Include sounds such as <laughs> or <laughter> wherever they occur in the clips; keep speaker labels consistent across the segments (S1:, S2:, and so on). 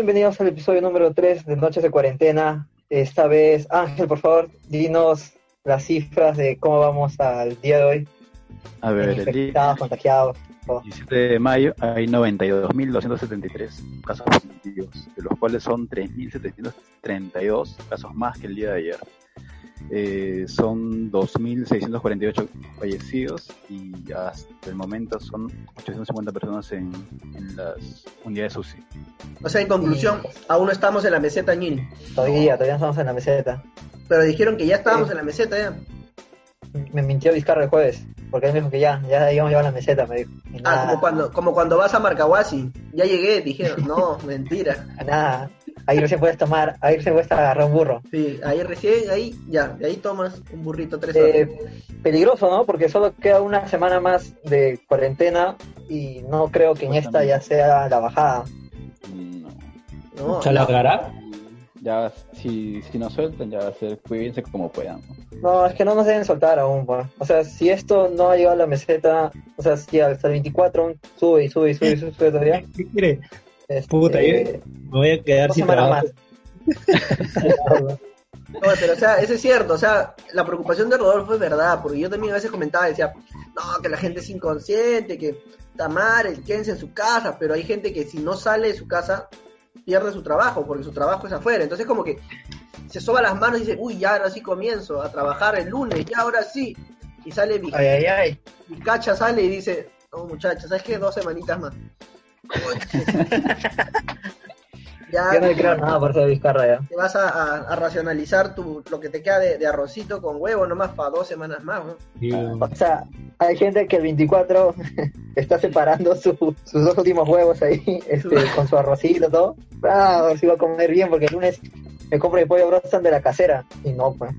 S1: Bienvenidos al episodio número 3 de Noches de Cuarentena. Esta vez, Ángel, por favor, dinos las cifras de cómo vamos al día de hoy.
S2: A ver, el
S1: infectados, contagiados. todo.
S2: 17 de mayo hay 92.273 casos positivos, de los cuales son 3.732 casos más que el día de ayer. Eh, son 2.648 fallecidos y hasta el momento son 850 personas en, en las unidades UCI.
S3: O sea, en conclusión, aún no estamos en la meseta ñil.
S1: Todavía, todavía no estamos en la meseta.
S3: Pero dijeron que ya estábamos
S1: Sí.
S3: en la meseta ya.
S1: Me mintió Vizcarra el jueves, porque él me dijo que ya, ya íbamos a llevar la meseta, me dijo.
S3: Ah, como cuando, como cuando vas a Marcahuasi. Ya llegué, dijeron. No, <laughs> mentira.
S1: nada. Ahí recién puedes tomar, ahí recién puedes agarrar un burro.
S3: Sí, ahí recién, ahí, ya, de ahí tomas un burrito tres
S1: Eh,
S3: horas.
S1: peligroso, ¿no? Porque solo queda una semana más de cuarentena y no creo que en esta ya sea la bajada.
S2: No.
S3: No,
S4: ¿Se la aclarar?
S2: Ya, si, si nos sueltan, ya va a ser, cuídense como puedan. ¿no?
S1: No, es que no nos deben soltar aún, pues. O sea, si esto no ha llegado a la meseta, o sea, si hasta el 24 sube y sube y sube y sube, sube todavía.
S4: ¿Qué quiere?
S1: Este,
S4: Puta, yo- Me voy a quedar sin trabajo.
S1: más. <laughs>
S3: No, pero o sea, eso es cierto, o sea, la preocupación de Rodolfo es verdad, porque yo también a veces comentaba decía, no, que la gente es inconsciente, que está mal, el quédense en su casa, pero hay gente que si no sale de su casa, pierde su trabajo, porque su trabajo es afuera, entonces como que se soba las manos y dice, uy, ya ahora sí comienzo a trabajar el lunes, ya ahora sí, y sale mi,
S1: Ay, ay, ay.
S3: mi cacha, sale y dice, no muchachos, ¿sabes qué? Dos semanitas más. <laughs> ya,
S1: Yo no le creo nada por eso de Vizcarra ya.
S3: te vas a, a- a racionalizar tu, lo que te queda de, de arrocito con huevo nomás para dos semanas más, ¿no?
S4: Y,
S1: O sea, hay gente que el 24 <laughs> está separando su- sus dos últimos huevos ahí, <laughs> este, con su arrocito y todo. Ah, a ver si va a comer bien, porque el lunes me compro el pollo brostan de la casera. Y no, pues,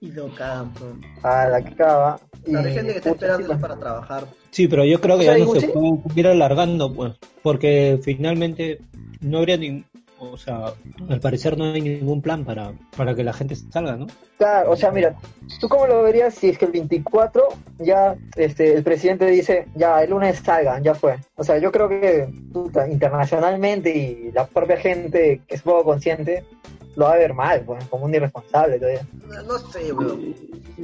S3: Y lo campo.
S1: a la que acaba.
S3: Hay gente que está esperando
S1: sí, pues.
S3: para trabajar.
S4: Sí, pero yo creo que
S1: O sea,
S4: ya no se
S1: sí.
S4: puede ir alargando, pues, porque finalmente no habría ni, o sea, al parecer no hay ningún plan para, para que la gente salga, ¿no?
S1: Claro, o sea, mira, ¿tú cómo lo verías si es que el 24 ya este, el presidente dice, ya el lunes salgan, ya fue? O sea, yo creo que puta, internacionalmente y la propia gente que es poco consciente lo va a ver mal, pues, como un irresponsable todavía.
S3: No, no sé, weón.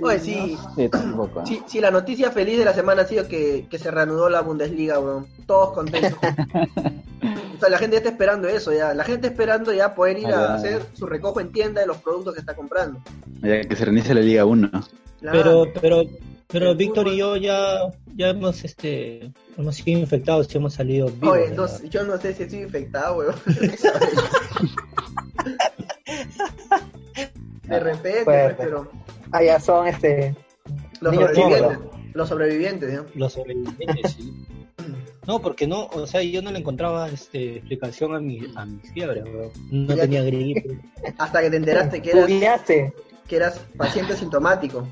S3: Oye, sí.
S2: Sí, tampoco. ¿eh?
S3: Sí, sí, la noticia feliz de la semana ha sido que, que se reanudó la Bundesliga, weón. Todos contentos. <laughs> o sea, la gente ya está esperando eso, ya. La gente está esperando ya poder ir a hacer su recojo en tienda de los productos que está comprando.
S2: Ya que se reinicie la Liga 1.
S3: La-
S4: Pero, pero, pero Víctor y yo ya, ya hemos, este, hemos sido infectados y hemos salido vivos.
S3: Oye, no sé, yo no sé si estoy infectado, weón. <laughs> <laughs> de repente,
S1: Fuerte.
S3: pues, pero
S1: Ah, ya son este.
S3: los
S1: Niños
S3: sobrevivientes, los sobrevivientes, ¿no?
S4: Los sobrevivientes, sí. <clears throat> No, porque no, o sea, yo no le encontraba este, explicación a mi, a mi fiebre, bro. No
S3: Ya-
S4: tenía gripe. <laughs>
S3: Hasta que te enteraste que eras,
S1: Googleaste.
S3: que eras paciente sintomático.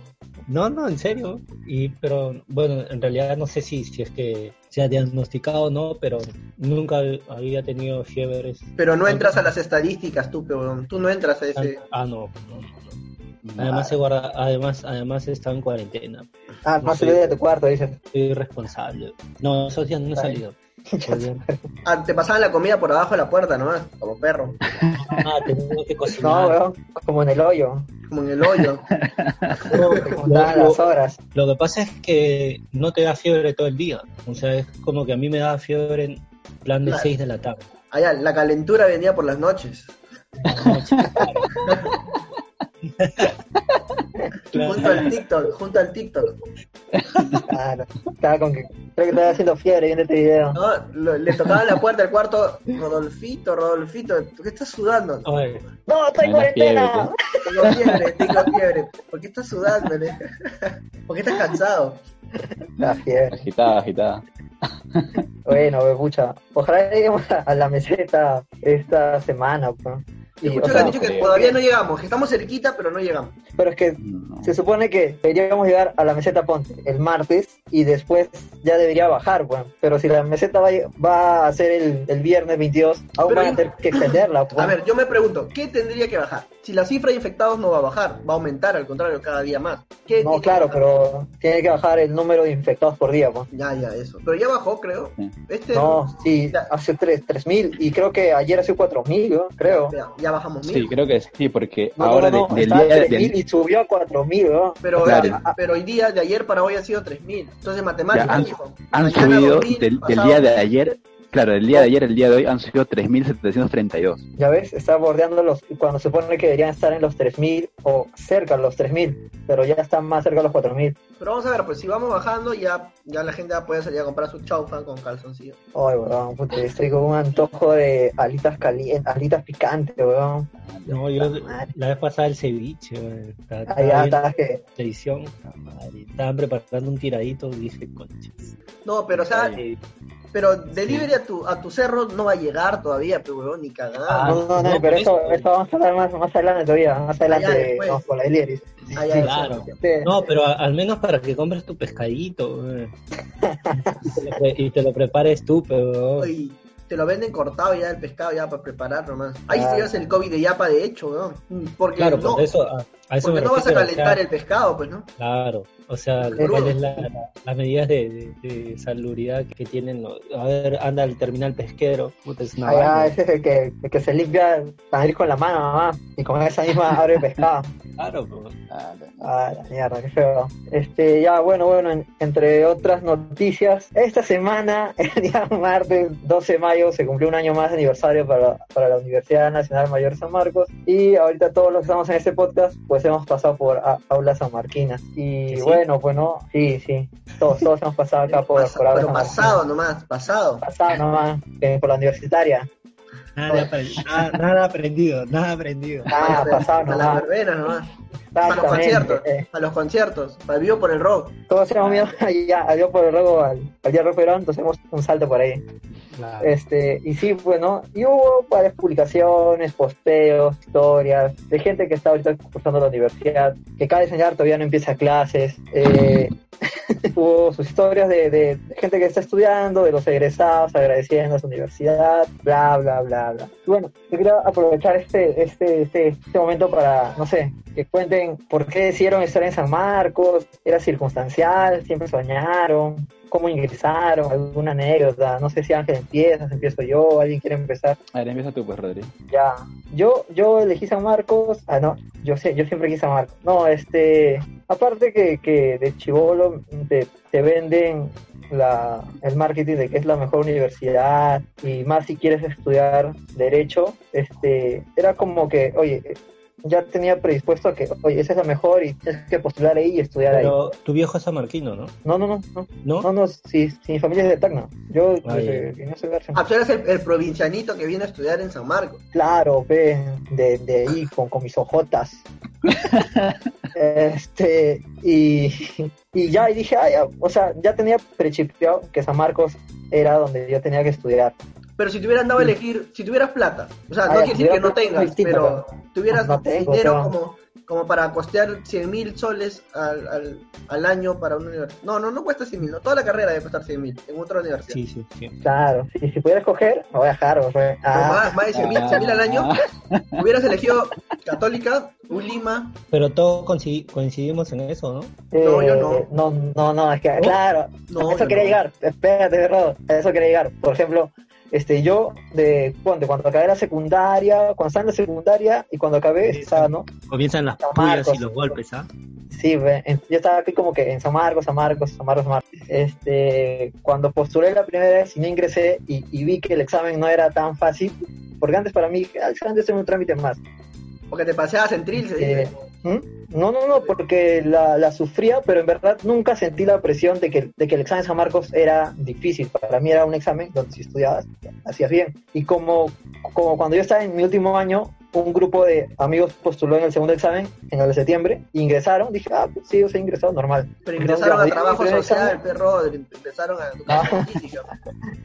S4: No, no, en serio. Y, pero, bueno, en realidad no sé si, si es que se ha diagnosticado o no, pero nunca había tenido fiebres.
S3: Pero no entras a las estadísticas tú, pero tú no entras a ese...
S4: Ah, no, no, no. Además se guarda, además, además estaba en cuarentena.
S1: Ah, no se de tu cuarto, dices.
S4: Soy responsable. No, esos días no he salido.
S3: Ah, te pasaban la comida por abajo de la puerta nomás, como perro,
S4: Ah, que <laughs>
S1: No, weón, como en el hoyo.
S3: como en el hoyo.
S1: Te contaban las horas.
S4: Lo que pasa es que no te da fiebre todo el día. O sea, es como que a mí me da fiebre en plan de
S3: Claro.
S4: 6 de la tarde.
S3: Allá, la calentura venía por las noches. <laughs> Junto al TikTok, junto al TikTok. <laughs>
S1: Claro. Estaba con que. Creo que estaba haciendo fiebre viendo este video.
S3: ¿no? Lo- le tocaba la puerta del cuarto, Rodolfito, Rodolfito, ¿por qué estás sudando?
S4: Oye,
S1: ¡No, estoy en cuarentena!
S3: Tengo fiebre, tengo fiebre. ¿Por qué estás sudando? ¿Por qué estás cansado?
S1: La fiebre.
S2: Agitada, agitada.
S1: Bueno, we, pucha. Ojalá lleguemos a, a la meseta esta semana, pues. Y,
S3: Escucho
S1: o
S3: que
S1: sea,
S3: han dicho que todavía no llegamos, que estamos cerquita, pero no llegamos.
S1: pero es que
S2: No.
S1: se supone que deberíamos llegar a la meseta Ponte el martes y después ya debería bajar, bueno. Pero si la meseta va, a- va a ser el, el viernes 22, aún
S3: Pero
S1: van a tener que extenderla.
S3: A ver, yo me pregunto, ¿qué tendría que bajar? Si la cifra de infectados no va a bajar, va a aumentar, al contrario, cada día más. ¿Qué
S1: No, claro, pero tiene que bajar el número de infectados por día, pues.
S3: Ya, ya, eso. Pero ya bajó, creo.
S2: Sí.
S3: Este,
S1: No, sí,
S3: Ya.
S1: hace tres tres mil y creo que ayer hace cuatro mil, ¿no? creo.
S3: ya, ya bajamos mil.
S2: Sí, creo que sí, porque
S1: No,
S2: ahora
S1: no, no,
S2: de- del
S1: estaba
S2: día
S1: en 3.000
S2: del-
S1: y subió a 4.000, ¿no?
S3: Pero,
S2: Claro.
S3: este- pero hoy día, de ayer para hoy ha sido 3.000. Entonces, matemáticas,
S2: Ya, han-
S3: hijo.
S2: han subido
S3: 2.000,
S2: del, día de
S3: 1.000.
S2: ayer, claro, del día de ayer al día de hoy han subido 3.732.
S1: Ya ves, está bordeando los, cuando se supone que deberían estar en los 3.000 o cerca de los 3.000, pero ya están más cerca de los 4.000.
S3: Pero vamos a ver, pues si vamos bajando, ya, ya la gente ya puede salir a comprar su chaufa con calzoncillo.
S1: Ay, weón, puta, estoy con un antojo de alitas calientes, alitas picantes, weón.
S4: No, yo la vez pasada el ceviche, güey. Estaba
S1: Allá está que...
S4: la televisión, madre, estaban preparando un tiradito y dije, conchas.
S3: No, pero o sea,
S4: Eh,
S3: pero delivery a tu, a tu cerro no va a llegar todavía, pero weón, ni cagada.
S4: Ah,
S1: No, no, no, pero eso,
S4: eso.
S1: eso vamos a hablar más, más adelante todavía, más adelante, no, con la delivery.
S3: Ah,
S1: Sí,
S4: claro. No, pero a- al menos para que compres tu pescadito, <laughs> y, te lo pre- y te lo prepares tú, pero...
S3: te lo venden cortado ya el pescado ya para preparar nomás. Ahí
S1: Ah.
S3: te llevas el COVID de yapa de hecho. Porque
S4: Claro,
S3: no,
S4: por eso, a, a eso
S3: porque no vas a calentar el pescado, pues, ¿no?
S4: Claro, o sea,
S1: Crudo.
S4: ¿cuál es la, la- las medidas de, de, de salubridad que tienen? los- A ver, anda al terminal pesquero, puta, es una
S1: ese es el que, el que se limpia nariz con la mano, mamá, y con esa misma abre el pescado. <laughs>
S4: Claro, pues.
S2: Ah,
S1: Ah, la mierda, qué feo. Este, ya, bueno, bueno, en- entre otras noticias, esta semana, <laughs> el día martes 12 de mayo, se cumplió un año más de aniversario para, para la Universidad Nacional Mayor San Marcos. Y ahorita todos los que estamos en este podcast, pues hemos pasado por a- aulas sanmarquinas. Y
S4: ¿Sí?
S1: bueno, pues no, sí, sí, todos, todos hemos pasado acá <laughs> por,
S3: Pasa-
S1: por aulas
S3: pero pasado nomás, pasado.
S1: Pasado nomás, eh, por la universitaria.
S4: Nada, apre- <laughs> nada, nada aprendido, nada aprendido.
S1: Ah, pasado
S3: a las
S1: nomás.
S3: verbenas nomás. A los conciertos,
S1: eh.
S3: a los conciertos, para vivo por el rock.
S1: Todos hemos ido allá, adiós por el robo al, al día rock peruano, entonces hemos un salto por ahí.
S4: Claro.
S1: Este, y sí, bueno, y hubo varias publicaciones, posteos, historias, de gente que está ahorita cursando la universidad, que cada enseñar todavía no empieza clases. Eh, <laughs> hubo sus historias de, de- gente que está estudiando, de los egresados, agradeciendo a su universidad, bla, bla, bla, bla. Y bueno, yo quería aprovechar este, este, este, este momento para, no sé, que cuenten por qué decidieron estar en San Marcos, era circunstancial, siempre soñaron, cómo ingresaron, alguna anécdota, no sé si Ángel empiezas, empiezo yo, alguien quiere empezar.
S2: A ver, empieza tú, pues, Rodri.
S1: Ya, yo, yo elegí San Marcos, ah no, yo sé, yo siempre quise San Marcos. No, este, aparte que, que de chivolo te, te venden la, el marketing de que es la mejor universidad y más si quieres estudiar derecho, este, era como que, oye, ya tenía predispuesto a que, oye, esa es la mejor y tienes que postular ahí y estudiar ahí.
S4: Pero tu viejo es samarquino, ¿no?
S1: No, no, no, no,
S4: ¿No?
S1: no, no, si, si mi familia es de Tacna, yo
S4: Ah,
S1: desde que no soy García.
S3: Ah, tú eres el, el provincianito que viene a estudiar en San Marcos.
S1: Claro, ve, de, de ahí con, con mis ojotas. <laughs> este, y, y ya, y dije, ay, ya, o sea, ya tenía prechipeado que San Marcos era donde yo tenía que estudiar.
S3: Pero si te hubieran dado a elegir, si tuvieras plata, o sea,
S1: Ah,
S3: no quiere decir que no tengas,
S1: distinto,
S3: pero tuvieras
S1: No tengo,
S3: dinero
S1: pero-
S3: como, como para costear 100 mil soles al, al, al año para una universidad. No, no, no cuesta 100 mil, no, toda la carrera debe costar 100 mil en otra universidad.
S4: Sí, sí, sí.
S1: Claro, y si pudiera escoger, me voy a dejar, o sea,
S3: No,
S1: ah,
S3: más, más de 100 mil, 100 mil al año, <laughs> hubieras elegido Católica, ULIMA,
S4: Pero todos coinci- coincidimos en eso, ¿no?
S3: No, yo
S1: eh,
S3: no.
S1: no, no, no, es que,
S4: ¿No?
S1: claro,
S3: No,
S1: eso quería
S3: no.
S1: llegar, espérate, Rodo, eso quería llegar. Por ejemplo, este, yo, de, ponte, cuando acabé la secundaria, cuando estaba en la secundaria y cuando acabé,
S4: Sí,
S1: estaba, ¿no?
S4: Comienzan las
S1: Marcos.
S4: y los golpes, ¿ah?
S1: Sí, ve, en- yo estaba aquí como que en San Marcos, San Marcos, San Marcos, San Marcos. Este, cuando postulé la primera vez y no ingresé y, y vi que el examen no era tan fácil, porque antes para mí el examen debe ser un trámite más.
S3: porque te paseabas en dice.
S1: Eh, ¿Mm? No, no, no, porque la, la sufría, pero en verdad nunca sentí la presión de que, el examen San Marcos era difícil. Para mí era un examen donde si estudiabas, hacías bien. Y como cuando yo estaba en mi último año, un grupo de amigos postuló en el segundo examen, en el de septiembre, ingresaron, dije, ah, pues sí, yo he ingresado normal.
S3: Pero
S1: Entonces,
S3: ingresaron a trabajo social,
S1: examen-
S3: perro, ingresaron a educación física. <laughs>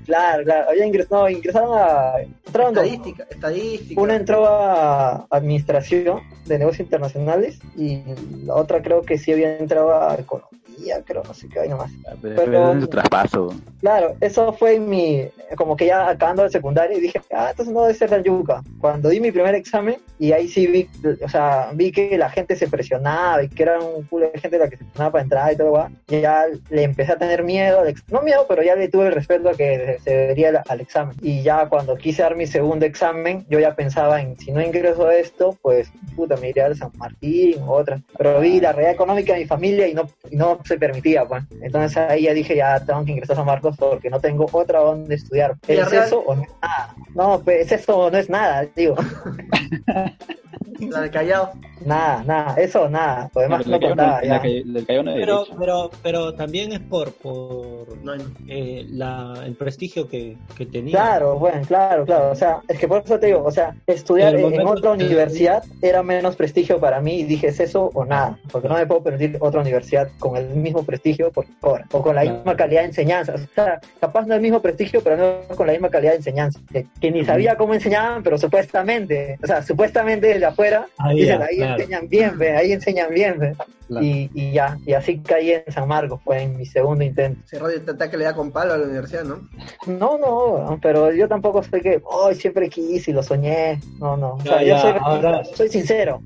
S1: Claro, claro, había ingresado, no, ingresaron a... Entraron dos.
S3: Estadística, estadística.
S1: Una entró a administración de negocios internacionales y la otra creo que sí había entrado a economía, creo, no sé qué hay nomás.
S2: Pero,
S1: Pero-
S2: es su traspaso.
S1: Claro, eso fue mi, como que ya acabando el secundario y dije, ah, entonces no debe ser tan yuca. Cuando di mi primer examen y ahí sí vi, o sea, vi que la gente se presionaba y que era un culo de gente la que se presionaba para entrar y todo, ¿va? y ya le empecé a tener miedo, al no miedo, pero ya le tuve el respeto a que se debería al, al examen. Y ya cuando quise dar mi segundo examen, yo ya pensaba en, si no ingreso a esto, pues, puta, me iría al San Martín o otra. Pero vi la realidad económica de mi familia y no, y no se permitía, pues. Entonces ahí ya dije, ya tengo que ingresar a San Marcos porque no tengo otra donde estudiar. ¿Es eso o no es nada? No, pues es eso o no es nada, digo. <laughs>
S3: La del Callao.
S1: Nada, nada, eso nada. Lo demás
S2: La
S1: no contaba
S2: la
S1: ya.
S2: la no he
S4: Pero, pero, pero también es por, por
S3: No, no.
S4: eh, la, el prestigio que, que tenía.
S1: Claro, bueno, claro, claro. O sea, es que por eso te digo, o sea, estudiar
S4: En
S1: otra universidad era menos prestigio para mí y dije, ¿es eso o nada? Porque no me puedo permitir otra universidad con el mismo prestigio por ahora, o con la
S4: Claro.
S1: misma calidad de enseñanza. O sea, capaz no el mismo prestigio, pero no con la misma calidad de enseñanza. Que, que ni sabía cómo enseñaban, pero supuestamente, o sea, supuestamente desde afuera,
S4: Ahí
S1: dicen,
S4: ya,
S1: ahí
S4: claro.
S1: enseñan bien, ve, ahí enseñan bien, ve.
S2: Claro.
S1: Y, y ya, y así caí en San Marcos, fue en mi segundo intento.
S3: Ese radio te ataque le da con palo a la universidad, ¿no?
S1: No, no, pero yo tampoco soy que, hoy siempre quise y lo soñé. No, no. O sea,
S4: Ya,
S1: yo soy,
S4: ahora-
S1: soy sincero.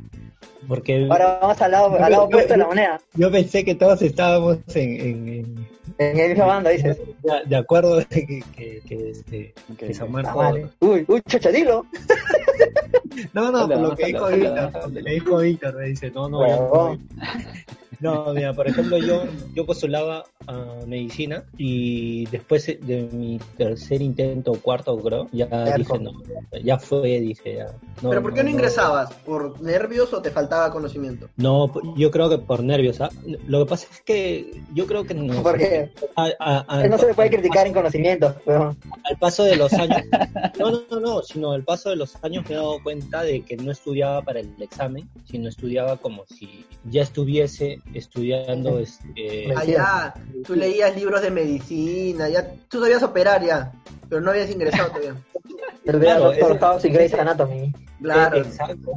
S4: Porque
S1: Ahora vamos al lado, al lado
S4: Yo-
S1: opuesto de la moneda.
S4: yo pensé que todos estábamos en, en- en-
S1: En el misma banda, dices.
S4: de, de acuerdo <laughs> que, que, que, este, que San
S1: Ah,
S4: Marcos.
S1: vale. Uy, uy, chochadilo. <laughs>
S4: No, no, por lo que dijo Víctor, le dijo Víctor, me dice, no, no, yo no. No, mira, por ejemplo, yo, yo postulaba a medicina y después de mi tercer intento, cuarto creo, ya
S1: Cerco.
S4: dije, no, ya fue, dije, ya. No,
S3: ¿Pero por qué no ingresabas? ¿Por nervios o te faltaba conocimiento?
S4: No, yo creo que por nervios, ¿ah? Lo que pasa es que yo creo que no.
S1: Porque
S4: a- a- a-
S1: no se le puede criticar en conocimientos. pero-
S4: al paso de los años, <laughs> no, no, no, no, sino al paso de los años me he dado cuenta de que no estudiaba para el examen, sino estudiaba como si ya estuviese estudiando este,
S3: Allá, tú leías libros de medicina, ya, tú sabías operar ya, pero no habías ingresado todavía.
S1: El <laughs>
S4: Claro,
S1: Doctor House y Grey's Anatomy.
S3: Claro.
S4: Exacto.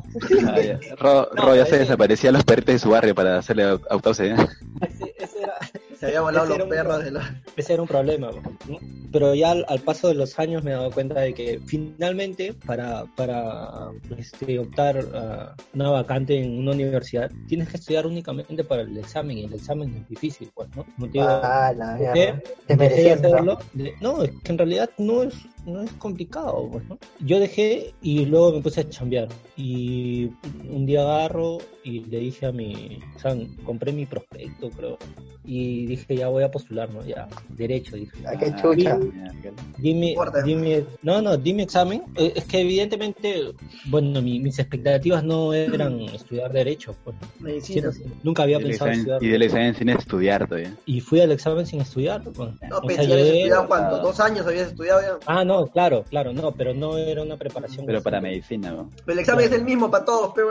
S2: Ah, ya. Ro, <laughs>
S4: No,
S2: Ro ya se
S4: ese-
S2: desaparecía los perritos de su barrio para hacerle au- autopsia. ¿eh?
S4: Ese, ese era,
S3: Se había volado los
S4: un-
S3: perros de los...
S4: ese era un problema, ¿no? Pero ya al, al paso de los años me he dado cuenta de que finalmente para, para este, optar a una vacante en una universidad tienes que estudiar únicamente para el examen y el examen es difícil, pues, ¿no? Te
S1: Ah, la
S4: de
S1: Desmereciendo.
S4: hacerlo. De- no, es que en realidad no es, no es complicado. Pues, ¿no? Yo dejé y luego me puse a chambear. Y un día agarro y le dije a mi. O sea, compré mi prospecto, creo. Y dije, ya voy a postular, ¿no? Ya, derecho. Dije,
S1: Ah, qué chucha.
S2: ya,
S4: Dime, dime, no, no, dime examen. Eh, Es que evidentemente, bueno, mi- mis expectativas no eran estudiar derecho, pues.
S3: Medicina.
S4: Siempre- nunca había pensado
S2: examen-
S4: estudiar.
S2: y del examen sin estudiar todavía.
S4: Y fui al examen sin estudiar. pues.
S3: No,
S4: O
S3: pero
S4: sea,
S3: ya habías estudiado cuánto, dos años habías estudiado ya.
S4: Ah, no, claro, claro, no, pero no era una preparación.
S2: Pero para medicina, ¿no?
S3: Pero el examen es el mismo para todos, pero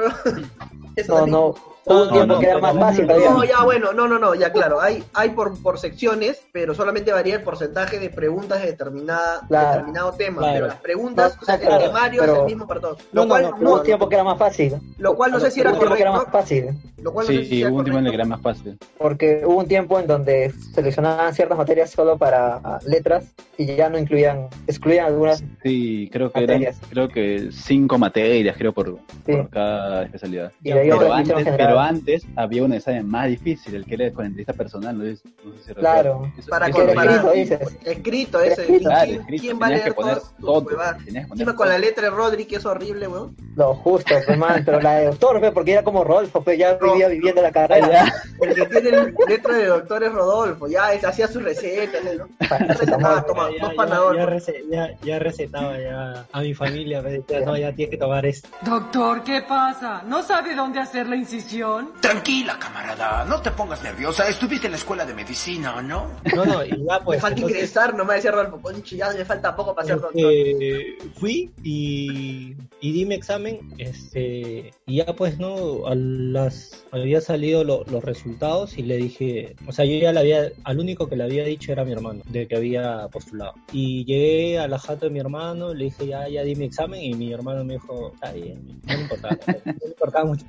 S3: <laughs> Eso
S1: No, no. Hubo un
S4: No,
S1: tiempo
S4: no,
S1: que era
S4: pero
S1: más
S4: no,
S1: fácil
S4: no,
S1: todavía.
S3: No, ya bueno, no, no, no, ya claro, hay, hay por, por secciones, pero solamente varía el porcentaje de preguntas de determinada,
S1: Claro.
S3: determinado tema.
S4: Claro.
S3: Pero las preguntas,
S1: No,
S3: o sea,
S1: no, claro,
S3: el temario es
S1: pero-
S3: el mismo para todos.
S1: No,
S3: Lo
S1: no,
S3: cual
S1: no,
S3: no,
S1: hubo un tiempo que era más fácil.
S3: lo cual no sé si era
S1: tiempo que era
S3: correcto.
S1: más fácil.
S3: Lo cual no sé si
S2: Sí, hubo un tiempo en el
S3: correcto.
S2: que era más fácil.
S1: porque hubo un tiempo en donde seleccionaban ciertas materias solo para ah, letras y ya no incluían, excluían algunas.
S2: Sí, creo que eran,
S1: Materias.
S2: creo que cinco materias, creo, por,
S1: Sí.
S2: por cada especialidad.
S1: Y de ahí
S2: Pero antes,
S1: elección
S2: pero antes había un examen más difícil, el que era con entrevista personal, no sé, no sé si
S1: Claro.
S2: recuerdas. Eso-
S3: Para
S2: eso
S3: comparar.
S1: escrito.
S3: Escrito ese.
S1: Escrito.
S2: Claro,
S3: ¿Quién,
S2: escrito,
S3: quién va a leer
S2: que poner todo,
S3: Encima con
S2: todo.
S3: la letra de Rodri, que es horrible, weón.
S1: Lo justo, man, pero la de doctor, porque era como pues ya día viviendo la carrera.
S3: El que tiene letra de doctor es Rodolfo, ya es- hacía sus recetas, ¿no? Recetaba, toma,
S4: ya,
S3: dos
S4: ya, ya, rece- ya- ya recetaba ya a mi familia, me decía, no, ya tienes que tomar esto.
S5: Doctor, ¿qué pasa? ¿No sabe dónde hacer la incisión?
S6: Tranquila, camarada, no te pongas nerviosa. Estuviste en la escuela de medicina, ¿no?
S4: No, no, y ya
S3: Me
S4: pues.
S3: falta
S4: entonces,
S3: ingresar, nomás decía Rodolfo, conchi, ya me falta poco para ser doctor.
S4: este, fui y, y di mi examen, este, y ya pues no, a las, había salido lo- los resultados y le dije, o sea, yo ya le había, al único que le había dicho era mi hermano, de que había postulado. Y llegué a la jato de mi hermano, le dije, ya, ya di mi examen, y mi hermano me dijo, está bien, no me importaba, <laughs> no me importaba mucho.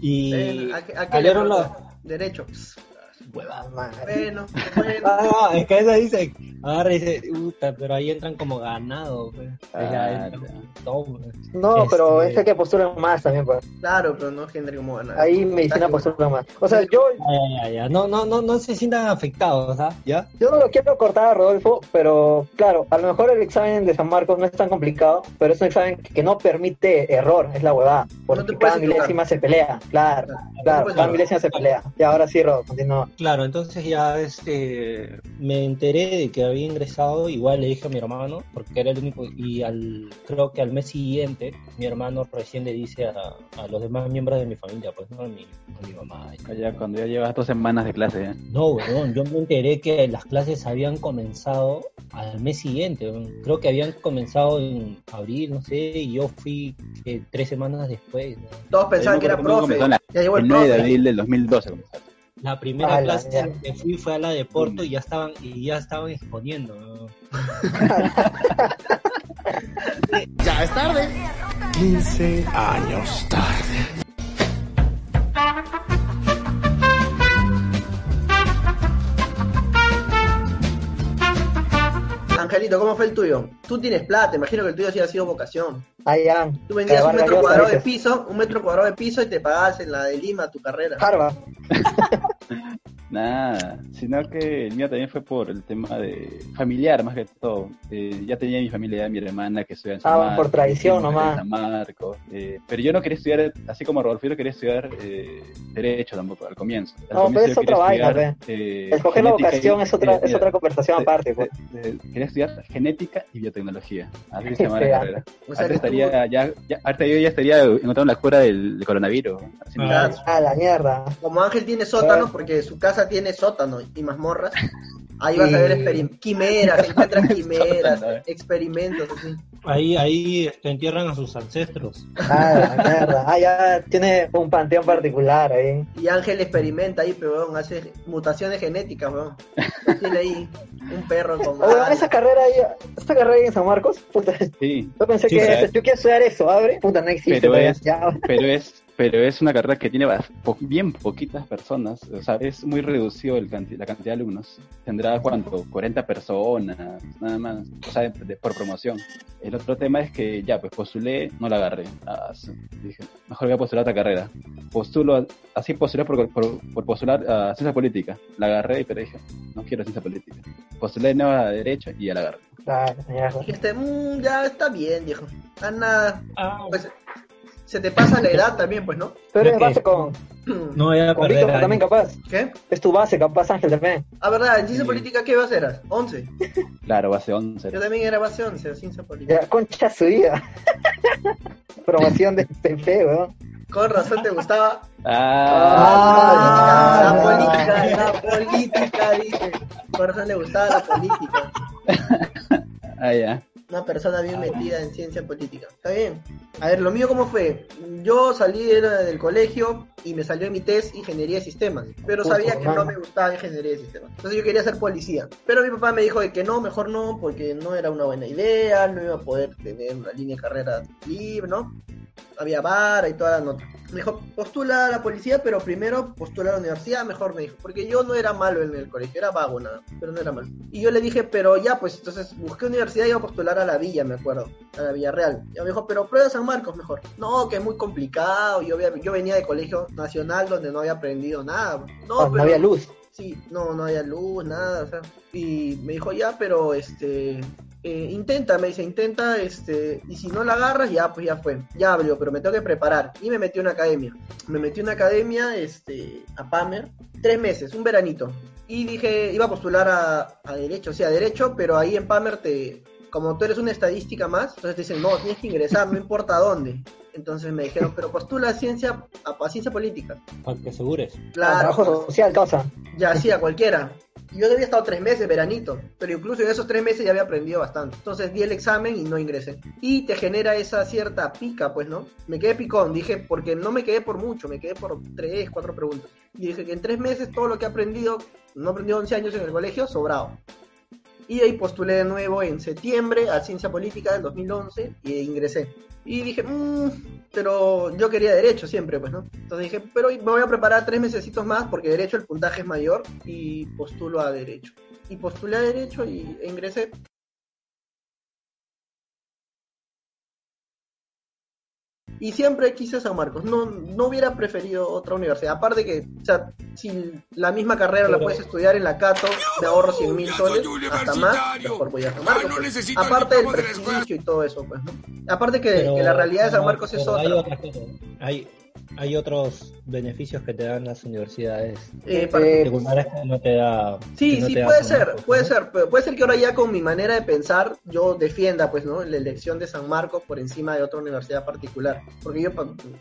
S4: Y
S3: Eh, ¿a qué- a qué le
S4: salieron
S1: madre.
S3: Bueno, <laughs> bueno.
S4: Ah, es que eso dice, agarra y dice, puta, pero ahí entran como ganado.
S2: Ah,
S4: todo.
S1: No, pero
S4: Este-
S1: es que postulan más también, pues.
S3: Claro, pero no gente como ganar.
S1: Ahí medicina postula más. O sea, yo,
S4: Ya, ya, ya. No, no, no, no se sientan afectados, ¿ah? ¿Ya?
S1: yo no lo quiero cortar a Rodolfo, pero claro, a lo mejor el examen de San Marcos no es tan complicado, pero es un examen que no permite error, es la huevada. Porque
S3: puedes
S1: cada milésima se pelea, claro,
S3: Claro, no
S1: claro, cada milésima se pelea. Y ahora sí, Rodo, continúa.
S4: Claro, entonces ya este me enteré de que había ingresado, igual le dije a mi hermano, porque era el único, y al creo que al mes siguiente, mi hermano recién le dice a, a los demás miembros de mi familia, pues no a mi, a mi mamá.
S2: Ya cuando ya llevas dos semanas de clase, ¿eh?
S4: No, weón, yo me enteré que las clases habían comenzado al mes siguiente, weón. creo que habían comenzado en abril, no sé, y yo fui eh, tres semanas después. weón.
S3: Todos pensaban que era
S2: ¿Cómo
S3: profe.
S2: comenzó en la-
S3: Ya llegó el
S2: El 9 de
S3: profe.
S2: abril del 2012 comenzó.
S4: La primera
S1: Ah, la
S4: clase
S1: mierda.
S4: que fui fue a la de Porto y ya estaban y ya estaban exponiendo. <laughs>
S6: Ya es tarde. 15 años tarde.
S3: Angelito, ¿cómo fue el tuyo? Tú tienes plata, imagino que el tuyo sí ha sido vocación.
S1: Ahí ya.
S3: Tú vendías un metro cuadrado de piso, un metro cuadrado de piso y te pagabas en la de Lima tu carrera.
S1: Harvard. <laughs>
S2: Nada, sino que el mío también fue por el tema de familiar, más que todo. Eh, ya tenía mi familia, mi hermana que estudia en San
S1: Ah,
S2: Marcos.
S1: por tradición nomás.
S2: en San Marcos. eh, pero yo no quería estudiar, así como Rodolfo, yo no quería estudiar eh, Derecho tampoco, al comienzo. Al
S1: No,
S2: comienzo
S1: pero es otra vaina,
S2: eh,
S1: Escoger la
S2: y-
S1: vocación es otra, es otra conversación aparte, pues.
S2: quería estudiar genética y biotecnología. Así se llama la
S1: Fea. <laughs>
S2: carrera.
S3: O sea
S2: Ahorita
S3: que tú-
S2: estaría, ya, ya, ahorita yo ya estaría encontrando la cura del, del coronavirus.
S4: Ah,
S1: Ah, la mierda.
S3: Como Ángel tiene sótano,
S1: Eh.
S3: porque su casa tiene sótano y mazmorras, ahí vas a ver experim- quimeras, encuentras <laughs> quimeras,
S2: eh.
S3: experimentos, así.
S4: Ahí, ahí entierran a sus ancestros.
S1: Ah, la mierda. Ah, ya tiene un panteón particular ahí.
S3: Y Ángel experimenta ahí, pero weón, hace mutaciones genéticas, weón. Tiene ahí un perro con...
S1: Oye, esa carrera ahí, esa carrera ahí en San Marcos, puta,
S2: Sí,
S1: yo pensé
S4: Sí,
S1: que
S2: ¿sabes?
S1: este, yo quiero estudiar eso, abre, puta, no existe,
S2: Pero
S1: todavía.
S2: es-
S1: ya.
S2: pero es pero es una carrera que tiene po- bien poquitas personas, o sea, es muy reducido el canti- la cantidad de alumnos. Tendrá cuánto, 40 personas, nada más, o sea, de- por promoción. El otro tema es que ya, pues postulé, no la agarré. Ah, dije, mejor voy a postular otra carrera. Postulo, así postulé por, por, por postular a ciencia política. La agarré, pero dije, no quiero ciencia política. Postulé de nuevo a derecho y ya la agarré.
S1: Ah.
S3: Y este, mm, ya está bien, viejo. Ah, nada.
S4: Ah,
S3: Pues, se te pasa la edad también, pues, ¿no?
S1: Pero
S4: Ya
S1: es
S4: que-
S1: base con, <clears throat>
S4: no voy a
S1: con Víctor también capaz.
S3: ¿Qué?
S1: Es tu base, capaz Ángel también.
S3: Ah, verdad, en ciencia
S2: Sí.
S3: política, ¿qué base eras? 11. <laughs>
S2: Claro, base 11.
S3: Yo también era base 11, ciencia política.
S1: Ya, concha su vida. <laughs> Promoción de PP, weón.
S3: Con razón te gustaba.
S2: Ah,
S3: la política, la política, la política, dice. Con razón le gustaba la política. <laughs>
S2: ah, ya.
S3: Una persona bien metida en ciencia política. Está bien. A ver, lo mío cómo fue. Yo salí del colegio y me salió en mi test ingeniería de sistemas. Pero sabía que no me gustaba ingeniería de sistemas. Entonces yo quería ser policía. Pero mi papá me dijo de que no, mejor no, porque no era una buena idea, no iba a poder tener una línea de carrera libre, ¿no? Había vara y toda la nota. Me dijo, postula a la policía, pero primero postula a la universidad, mejor me dijo. Porque yo no era malo en el colegio, era vago nada, pero no era malo. Y yo le dije, pero ya, pues entonces busqué universidad y iba a postular a la villa, me acuerdo, a la Villa Real. Y me dijo, pero prueba San Marcos mejor. No, que es muy complicado. Yo, había- yo venía de colegio nacional donde no había aprendido nada. No,
S1: Ah, no había luz.
S3: Sí, no, no había luz, nada, o sea. Y me dijo, ya, pero este. eh, intenta, me dice, intenta, este, y si no la agarras, ya, pues ya fue, ya abrió, pero me tengo que preparar. Y me metí a una academia. Me metí a una academia, este, a Pamer, tres meses, un veranito. Y dije, iba a postular a, a Derecho, sí, a Derecho, pero ahí en Pamer te, como tú eres una estadística más, entonces te dicen, no, tienes que ingresar, no importa dónde. Entonces me dijeron, pero postula a ciencia, a, a ciencia política.
S4: Para que asegures.
S3: Claro,
S1: Trabajo social, causa.
S3: ya hacía cualquiera. Yo había estado tres meses, veranito, pero incluso en esos tres meses ya había aprendido bastante. Entonces di el examen y no ingresé. Y te genera esa cierta pica, pues, ¿no? Me quedé picón, dije, porque no me quedé por mucho, me quedé por tres, cuatro preguntas. Y dije que en tres meses todo lo que he aprendido, no aprendí 11 años en el colegio, sobrado. Y ahí postulé de nuevo en septiembre a Ciencia Política del 2011 y ingresé. Y dije, mmm, pero yo quería Derecho siempre, pues, ¿no? Entonces dije, pero me voy a preparar tres mesecitos más porque Derecho el puntaje es mayor y postulo a Derecho. Y postulé a Derecho y e ingresé. Y siempre quise San Marcos. No, no hubiera preferido otra universidad. Aparte que, o sea, si la misma carrera la puedes estudiar en la Cato, te ahorro 100 mil soles, hasta más, mejor voy a San Marcos. pues. Aparte del prestigio y todo eso, pues, ¿no? Aparte que,
S4: Pero-
S3: que la realidad de San
S4: no,
S3: Marcos es
S4: pero Hay,
S3: otra.
S4: otras cosas. hay, hay otros beneficios que te dan las universidades
S3: Eh,
S1: Eh,
S4: secundarias que no te da.
S3: Sí,
S4: no
S3: sí, puede ser,
S4: Marcos,
S3: puede
S4: ¿no?
S3: ser, puede ser que ahora ya con mi manera de pensar yo defienda, pues, ¿no? La elección de San Marcos por encima de otra universidad particular, porque yo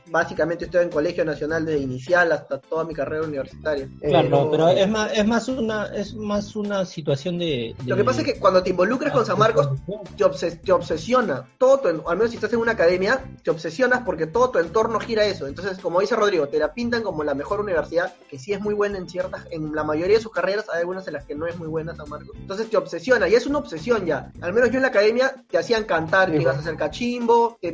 S3: básicamente estoy en Colegio Nacional desde inicial hasta toda mi carrera universitaria.
S4: Claro,
S1: Eh,
S4: pero es más, es más una, es más una situación de,
S3: Lo
S4: de-
S3: que pasa es que cuando te involucras con San Marcos, te, obses- te obsesiona, todo tu al menos si estás en una academia, te obsesionas porque todo tu entorno gira eso. Entonces, como dice Rodrigo, te la pintan como la mejor universidad, que sí es muy buena en ciertas, en la mayoría de sus carreras, hay algunas en las que no es muy buena San Marcos. Entonces te obsesiona, y es una obsesión ya. Al menos yo en la academia te hacían cantar que ibas a
S1: pues.
S3: ser cachimbo, te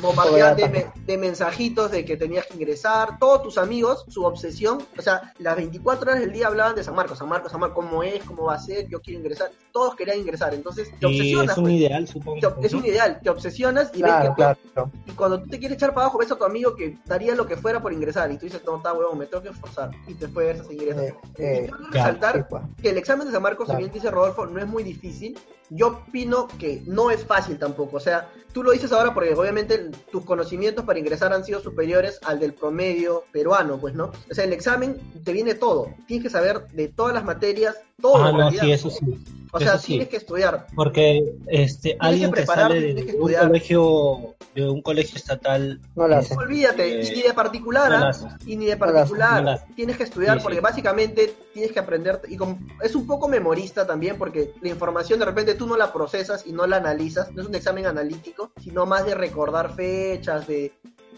S3: bombardeaban de,
S1: joder,
S3: me- de mensajitos de que tenías que ingresar, todos tus amigos, su obsesión, o sea, las 24 horas del día hablaban de San Marcos, San Marcos, San Marcos, cómo es, cómo va a ser, yo quiero ingresar, todos querían ingresar, entonces te obsesionas.
S4: es un
S3: pues.
S4: ideal, supongo.
S3: Te- es un ideal, te obsesionas y ves que
S1: claro.
S3: y cuando tú te quieres echar para abajo, ves a tu amigo que daría lo que fuera por ingresar. Y tú dices, no, está huevón, me tengo que esforzar. Y te esfuerzas y ingresas.
S1: Eh, eh,
S3: y quiero resaltar
S1: pues.
S3: que el examen de San Marcos,
S1: Claro.
S3: si bien dice Rodolfo, no es muy difícil. Yo opino que no es fácil tampoco. O sea, tú lo dices ahora porque obviamente tus conocimientos para ingresar han sido superiores al del promedio peruano, pues, ¿no? O sea, el examen te viene todo. Tienes que saber de todas las materias, todo.
S4: Ah, no, sí, eso sí.
S3: o sea,
S4: sí.
S3: tienes que estudiar.
S4: Porque este alguien que,
S3: prepararte,
S4: sale
S3: tienes que
S4: de un colegio de un colegio estatal
S1: No lo hace.
S3: Olvídate,
S4: Eh,
S3: y ni de particular,
S4: no
S3: ¿ah? y ni de particular.
S4: las-
S3: Tienes que estudiar
S4: Sí,
S3: porque
S4: sí.
S3: básicamente tienes que aprender. Y como, es un poco memorista también porque la información de repente tú no la procesas y no la analizas. No es un examen analítico, sino más de recordar fechas, de,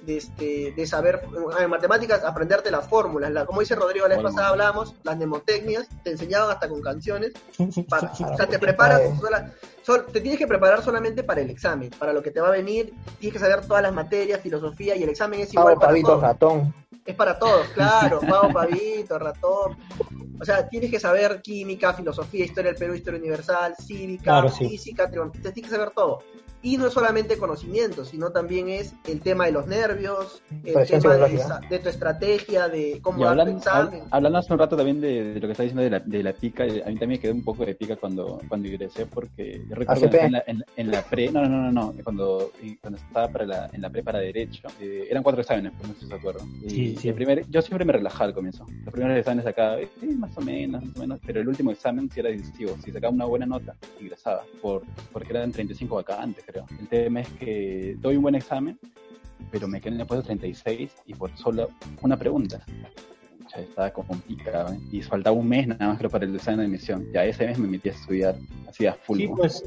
S3: de, este, de saber. En matemáticas, aprenderte las fórmulas. La, como dice Rodrigo, la vez pasada hablábamos, las mnemotecnias, te enseñaban hasta con canciones. Para, o sea, te preparas, sola- sol- te tienes que preparar solamente para el examen, para lo que te va a venir. Tienes que saber todas las materias, filosofía, y el examen es igual
S1: Pavo,
S3: para
S1: pavito,
S3: todos.
S1: ratón.
S3: Es para todos, claro. <laughs> Pavo, pavito, ratón. O sea, tienes que saber química, filosofía, historia del Perú, historia universal, cívica,
S4: Claro, sí.
S3: física, trigonometría. Tienes que saber todo. Y no es solamente conocimiento, sino también es el tema de los nervios, el tema de, de tu estrategia, de cómo
S2: Y
S3: examen.
S2: hab- hablando hace un rato también de, de lo que está diciendo de la, de la pica, eh, a mí también me quedó un poco de pica cuando, cuando ingresé, porque yo recuerdo en la, en, en la pre, no, no, no, no, cuando, y cuando estaba para la, en la pre para Derecho, eh, eran cuatro exámenes, pues no sé si se acuerdan. Y
S4: Sí, sí.
S2: el primer, yo siempre me relajaba al comienzo. Los primeros exámenes sacaba, eh, más o menos, más o menos, pero el último examen sí era decisivo. Si sacaba una buena nota, ingresaba, por, porque eran 35 vacantes, El tema es que doy un buen examen, pero me quedé en el puesto 36 y por solo una pregunta. Ya estaba complicado ¿eh? y faltaba un mes nada más creo para el examen de admisión. Ya ese mes me metí a estudiar así a full.
S4: Sí, pues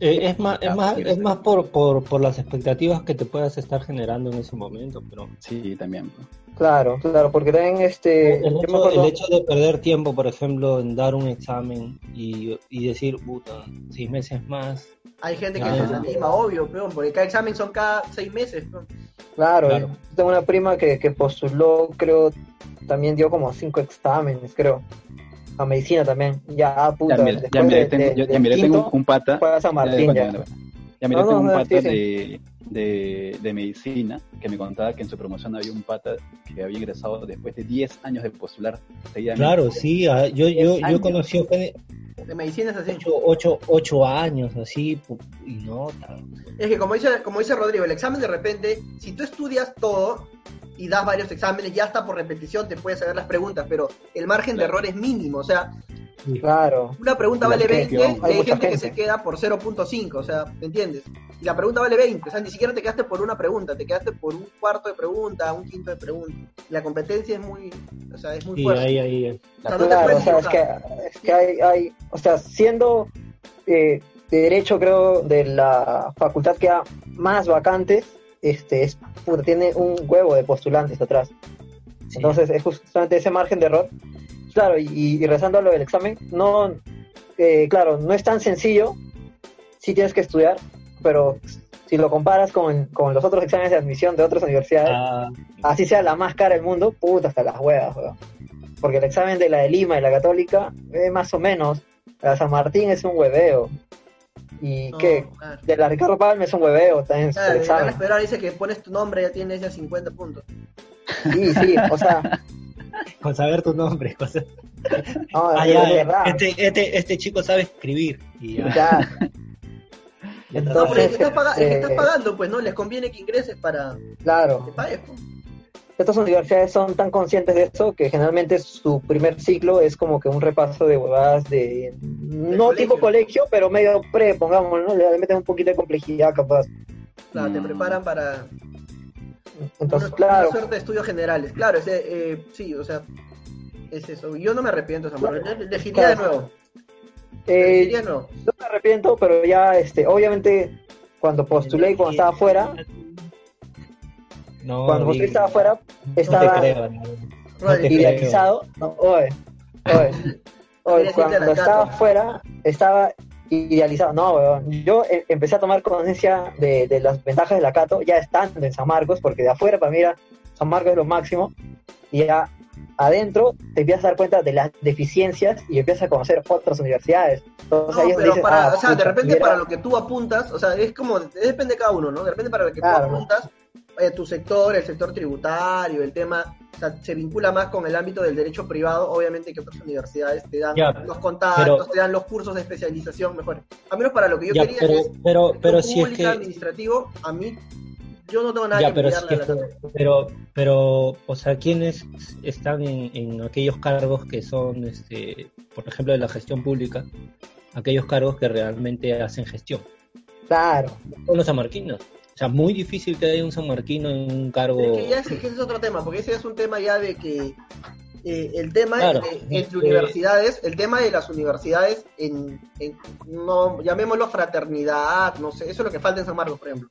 S4: eh, es más, es
S2: Ah,
S4: más, es más por, por, por las expectativas que te puedas estar generando en ese momento, pero
S2: Sí, también. pues.
S1: Claro, claro, porque también este.
S4: el hecho,
S1: acuerdo-
S4: el hecho de perder tiempo, por ejemplo, en dar un examen y, y decir, puta, seis meses más,
S3: Hay gente que se desanima, obvio, peón, porque cada examen son cada seis meses. peón.
S1: Claro,
S4: Claro.
S1: yo tengo una prima que, que postuló, creo, también dio como cinco exámenes, creo. A medicina también. Ya, puta.
S2: Ya, mira, ya, mira,
S1: de-
S2: tengo,
S1: de-
S2: yo- ya
S1: del
S2: mira, tengo
S1: quinto,
S2: un, un pata.
S1: fue a San
S2: Ya,
S1: Martín, ya.
S2: cuenta. Ya, mira,
S1: No,
S2: tengo
S1: no,
S2: un pata
S1: sí, sí.
S2: de, de, de medicina que me contaba que en su promoción había un pata que había ingresado después de 10 años de postular seguidamente.
S4: Claro, sí, ah, yo, yo, yo conocí
S3: De medicina es así.
S4: ocho, ocho, ocho años, así, pu- y no,
S3: Es que como dice, como dice Rodrigo, el examen de repente, si tú estudias todo y das varios exámenes, ya hasta por repetición te puedes saber las preguntas, pero el margen de error es mínimo. O sea,
S1: Claro.
S3: una pregunta
S2: La
S3: vale
S2: gente,
S3: 20
S2: hay
S3: y hay
S1: mucha
S3: gente que se queda por 0.5, o sea, ¿me entiendes? Y la pregunta vale 20, o sea, ni siquiera te quedaste por una pregunta, te quedaste por un cuarto de pregunta, un quinto de pregunta. Y la competencia es muy, o sea, es muy
S4: Sí,
S3: fuerte.
S4: ahí, ahí,
S3: O sea, no te
S1: Claro,
S3: puedes
S1: o sea, es que,
S3: equivocar.
S1: es que hay, hay, o sea, siendo eh, de derecho, creo, de la facultad que ha más vacantes, este, es, puta, tiene un huevo de postulantes atrás.
S4: sí.
S1: Entonces, es justamente ese margen de error. Claro, y, y rezando a lo del examen, no, eh, claro, no es tan sencillo, sí tienes que estudiar, pero si lo comparas con, con los otros exámenes de admisión de otras universidades,
S4: Ah,
S1: así sea la más cara del mundo, puta, hasta las huevas, weón. Porque el examen de la de Lima y la Católica, eh, más o menos, la San Martín es un hueveo. ¿Y
S3: No,
S1: qué?
S3: claro.
S1: De la Ricardo Palma es un hueveo también
S3: Claro,
S1: el
S3: van a esperar, dice que pones tu nombre, ya tienes ya 50 puntos.
S1: Sí, sí, o sea, <laughs>
S4: con saber tu nombre, cosa.
S1: no,
S4: Ah,
S1: es
S4: ya,
S1: verdad.
S4: este, este, este chico sabe escribir. Y ya. <laughs>
S3: No, porque es que, estás paga- es que estás
S1: este,
S3: pagando, pues, ¿no? Les conviene que ingreses para que
S1: claro.
S3: pagues, pues.
S1: Estas universidades son tan conscientes de esto que generalmente su primer ciclo es como que un repaso de huevadas de... No
S3: colegio.
S1: tipo colegio, pero medio pre, pongamos, ¿no? Le meten un poquito de complejidad capaz.
S3: Claro, te
S2: Mm.
S3: preparan para
S1: Entonces,
S3: una,
S1: claro,
S3: una suerte de estudios generales. Claro, ese, eh, sí, o sea, es eso. Yo no me arrepiento, Samuel. Le- Elegiría de nuevo.
S1: eh,
S3: Elegiría de nuevo.
S1: no me arrepiento, pero ya, este, obviamente, cuando postulé y cuando estaba afuera,
S4: No,
S1: cuando
S4: Vic,
S1: estaba afuera, estaba idealizado. No, oye, <laughs> cuando estaba afuera, estaba idealizado. No, weón. Yo eh, empecé a tomar conciencia de, de las ventajas de la Cato ya estando en San Marcos, porque de afuera para mí era San Marcos es lo máximo, y ya adentro te empiezas a dar cuenta de las deficiencias y empiezas a conocer otras universidades. Entonces
S3: No,
S1: ahí es donde
S3: pero
S1: dices,
S3: para,
S1: ah,
S3: o sea, de repente para lo que tú apuntas, o sea, es como, depende de cada uno, ¿no? De repente para lo que
S1: Claro.
S3: tú apuntas, eh, tu sector, el sector tributario, el tema, o sea, se vincula más con el ámbito del derecho privado, obviamente que otras universidades te dan
S4: Ya,
S3: los contactos,
S4: pero-
S3: te dan los cursos de especialización mejores. A menos para lo que yo
S4: Ya,
S3: quería
S4: pero,
S3: es
S4: pero, pero si es
S3: público,
S4: que
S3: administrativo, a mí, yo no tengo nada
S4: Ya,
S3: que
S4: pero,
S3: la
S4: que- pero, pero, o sea, ¿quiénes están en, en aquellos cargos que son, este, por ejemplo, de la gestión pública? Aquellos cargos que realmente hacen gestión.
S1: Claro,
S4: Son los samarquinos. O sea, muy difícil que haya un samarquino en un cargo.
S3: Es que ya es, que ese es otro tema, porque ese es un tema ya de que eh, el tema
S4: Claro.
S3: de- entre universidades, el tema de las universidades en, en- no llamémoslo fraternidad, no sé, eso es lo que falta en San Marcos, por ejemplo.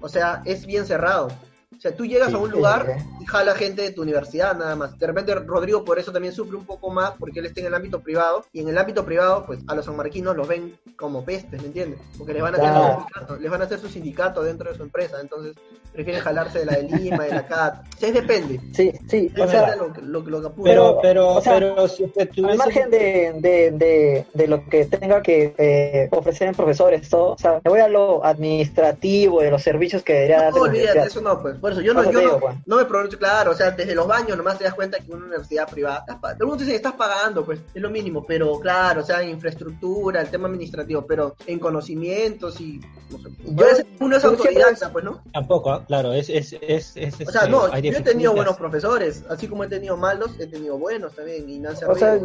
S3: O sea, es bien cerrado. O sea, tú llegas
S1: Sí,
S3: a un lugar
S1: sí.
S3: y jala gente de tu universidad nada más. De repente Rodrigo por eso también sufre un poco más porque él está en el ámbito privado y en el ámbito privado pues a los sanmarquinos los ven como pestes, ¿me entiendes? Porque les van a
S1: Claro.
S3: les van a hacer su sindicato dentro de su empresa, entonces prefieren jalarse de la de Lima, de la CAT. O sea, es depende.
S1: sí, sí, o sea,
S3: de lo, que- lo, que- lo que apunte.
S4: pero,
S1: pero,
S4: pero,
S1: o sea,
S4: pero si es que
S1: al
S4: tuviese-
S1: margen de, de, de, de lo que tenga que eh, ofrecer en profesores, todo, o sea, me voy a lo administrativo, de los servicios que debería dar
S3: No, olvídate, eso no, pues. Por eso yo no,
S1: Por eso
S3: yo no,
S1: digo, pues.
S3: no me pronuncio, claro, o sea, desde los baños nomás te das cuenta que una universidad privada, estás pa- algunos dicen que estás pagando, pues, es lo mínimo, pero claro, o sea, en infraestructura, el tema administrativo, pero en conocimientos y, no sé,
S1: Yo-
S3: uno es
S1: yo siempre-
S3: autodidacta, pues, ¿no?
S4: Tampoco, claro, es, es, es, es,
S3: O sea,
S4: este,
S3: no,
S4: hay
S3: yo he tenido buenos profesores, así como he tenido malos, he tenido buenos también, y Nancy
S1: O sea,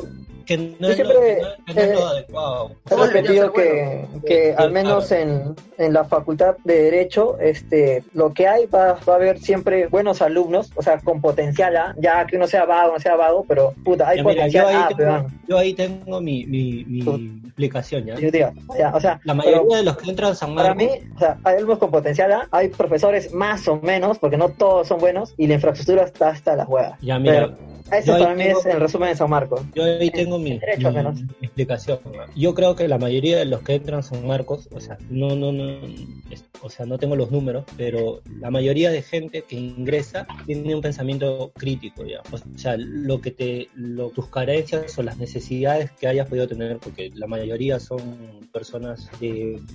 S4: que no
S1: yo siempre,
S4: que no- que no es
S1: eh,
S4: lo adecuado.
S1: He repetido que,
S3: bueno.
S1: que
S4: Sí,
S1: al menos en, en la facultad de Derecho, este, lo que hay va, va a haber siempre buenos alumnos, o sea, con potencial, ¿ah? ya que uno sea vago, no sea vago, pero puta, hay
S4: Ya, mira,
S1: potencial.
S4: yo, ahí
S1: ah,
S4: tengo,
S1: peón.
S4: yo ahí tengo mi, mi, mi explicación, ¿ya?
S1: Yo digo, ya, o sea,
S4: La
S1: pero
S4: mayoría de los que entran a San
S1: para
S4: Marcos,
S1: mí, o sea, hay alumnos con potencial, ¿ah? hay profesores más o menos, porque no todos son buenos, y la infraestructura está hasta las huevas.
S4: ya mira,
S1: Pero
S4: ahí
S1: para mí
S4: tengo-
S1: es el resumen de San Marcos.
S4: yo ahí tengo mi,
S1: Derecho, al
S4: mi-
S1: menos.
S4: mi explicación. Yo creo que la mayoría de los que entran San Marcos, o sea, no, no, no, o sea, no tengo los números, pero la mayoría de gente que ingresa tiene un pensamiento crítico, ya. O sea, lo que te, lo, tus carencias o las necesidades que hayas podido tener, porque la mayoría son personas,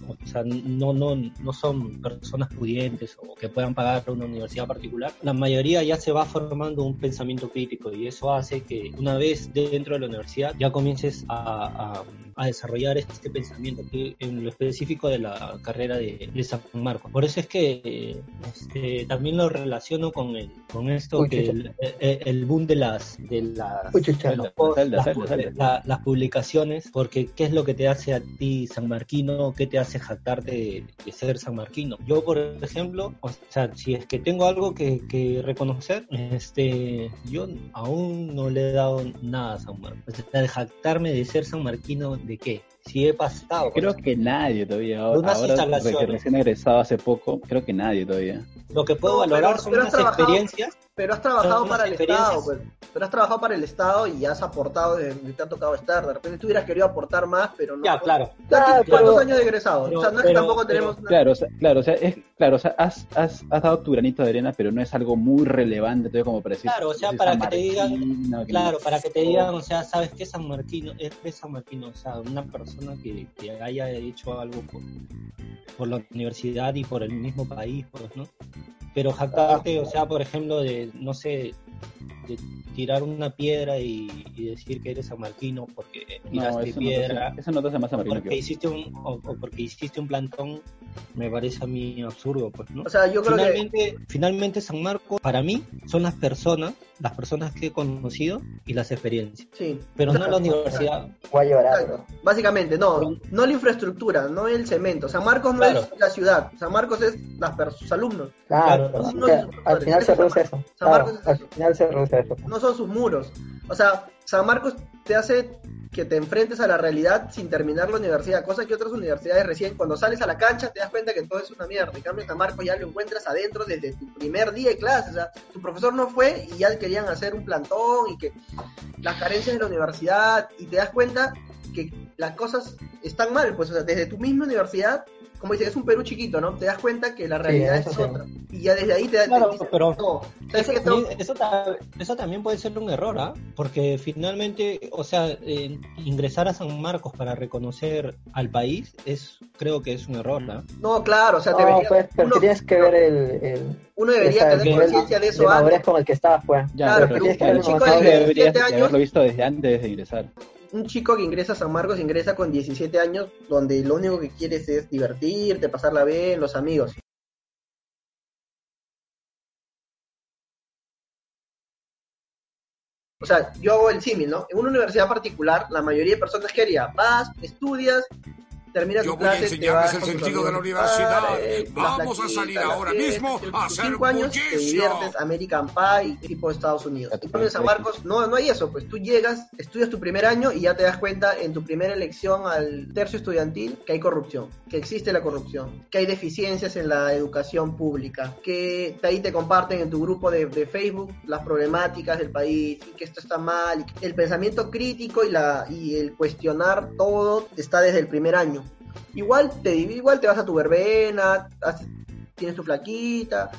S4: o sea, no, no, no son personas pudientes o que puedan pagar una universidad particular, la mayoría ya se va formando un pensamiento crítico y eso hace que una vez dentro de la universidad ya comiences a, a, a desarrollar este pensamiento, que en lo específico de la carrera de, de San Marcos. Por eso es que eh, este, también lo relaciono con, el, con esto,
S1: Uy,
S4: que
S1: chucha.
S4: el, el- el boom de las, de las,
S1: Uy, chucha.
S4: de los posts,
S2: Salda,
S4: las,
S2: salda, salda.
S4: la- las publicaciones, porque ¿qué es lo que te hace a ti sanmarquino? ¿Qué te hace jactarte de, de ser sanmarquino? Yo, por ejemplo, o sea, si es que tengo algo que, que reconocer, este, yo aún no le he dado nada a San Marcos. O sea, de jactarme de ser sanmarquino, ¿de qué? Si he pasado.
S2: Creo que nadie todavía. Ahora,
S4: Unas
S2: ahora
S4: instalaciones.
S2: que recién egresado hace poco, creo que nadie todavía.
S4: Lo que puedo
S3: No,
S4: valorar
S3: pero-
S4: son
S3: pero trabajado-
S4: experiencias.
S3: Pero has trabajado para el Estado, pues. Pero has trabajado para el Estado y has aportado desde donde te ha tocado estar. De repente tú hubieras querido aportar más, pero no.
S4: Ya, claro.
S3: ¿Cuántos,
S1: Claro, pero-
S3: años de egresado?
S4: pero-
S3: o sea, no es que
S4: pero-
S3: tampoco
S4: pero-
S3: tenemos... una-
S2: Claro, o sea, claro, o sea, es, claro, o sea, has, has, has dado tu granito de arena, pero no es algo muy relevante, todavía como para decir.
S4: Claro, o sea,
S2: "Soy
S4: para que te digan-
S2: Marquino, que
S4: Claro,
S2: no
S4: para que te
S2: qué".
S4: digan, o sea, ¿sabes qué San Marquino? Es de San Marquino, o sea, una persona que, que haya hecho algo por, por la universidad y por el mismo país, pues, ¿no? Pero jactarte, o sea, por ejemplo, de, no sé, de tirar una piedra y, y decir que eres San Marquino porque tiraste
S2: no,
S4: piedra,
S2: hace, eso no te hace más San
S4: o
S2: Marquino
S4: porque
S2: que
S4: hiciste un, o, o porque hiciste un plantón, me parece a mí absurdo, pues, ¿no?
S3: O sea, yo creo que...
S4: finalmente, finalmente San Marcos, para mí, son las personas, las personas que he conocido y las experiencias,
S3: Sí.
S4: pero no la universidad.
S1: Voy a llorar.
S3: Básicamente, no, no la infraestructura, no el cemento. San Marcos no
S4: Claro.
S3: es la ciudad, San Marcos es las sus alumnos,
S1: Claro,
S4: Claro,
S1: o
S3: no,
S1: sea,
S3: no,
S1: al final se reduce
S3: Marcos.
S1: eso.
S3: San
S1: Claro,
S3: Marcos es
S1: al
S3: eso.
S1: final se reduce eso.
S3: no son sus muros. O sea, San Marcos te hace que te enfrentes a la realidad sin terminar la universidad, cosa que otras universidades recién cuando sales a la cancha te das cuenta que todo es una mierda. En cambio, San Marcos ya lo encuentras adentro desde tu primer día de clase. O sea, tu profesor no fue y ya querían hacer un plantón y que las carencias de la universidad y te das cuenta que las cosas están mal, pues, o sea, desde tu misma universidad, como dices, es un Perú chiquito, ¿no? Te das cuenta que la realidad es
S1: sí.
S3: otra. Y ya desde ahí te, te
S4: pero-
S3: no, ¿sabes
S4: Eso?
S3: Tengo-
S4: eso, ta- eso también puede ser un error, ¿ah? Porque finalmente, o sea, eh, ingresar a San Marcos para reconocer al país es, creo que es un error, ¿ah?
S3: No, claro, o sea,
S1: No,
S3: debería,
S1: pues, pero
S3: uno,
S1: tienes que ver el, el
S3: uno debería
S1: o sea, el
S3: tener conciencia de
S1: de
S3: eso
S1: madurez
S3: antes.
S1: con el que estabas, pues.
S2: Ya,
S3: Claro,
S2: pero
S3: pero
S2: tienes que
S1: un
S2: haber-
S1: chico
S2: no,
S1: de
S2: deberías
S3: 17
S2: de
S3: años-
S2: haberlo visto desde antes de ingresar.
S3: Un chico que ingresa a San Marcos ingresa con 17 años, donde lo único que quieres es divertirte, pasarla bien, los amigos. O sea, yo hago el símil, ¿no? En una universidad particular, la mayoría de personas que haría, vas, estudias, terminas
S6: Yo
S3: tu
S6: voy a
S3: clase, te
S6: enseñarles
S3: vas
S6: el sentido de la universidad.
S3: a eh,
S6: Vamos a salir
S3: las
S6: ahora mismo
S3: tus
S6: a hacer
S3: cinco años te diviertes, American Pie y tipo de Estados Unidos. En cambio, en San. Marcos no, no hay eso, pues tú llegas, estudias tu primer año y ya te das cuenta en tu primera elección al tercio estudiantil que hay corrupción, que existe la corrupción, que hay deficiencias en la educación pública, que ahí te comparten en tu grupo de, de Facebook las problemáticas del país y que esto está mal, y que el pensamiento crítico y, la, y el cuestionar todo está desde el primer año. Igual te, igual te vas a tu verbena, tienes tu flaquita,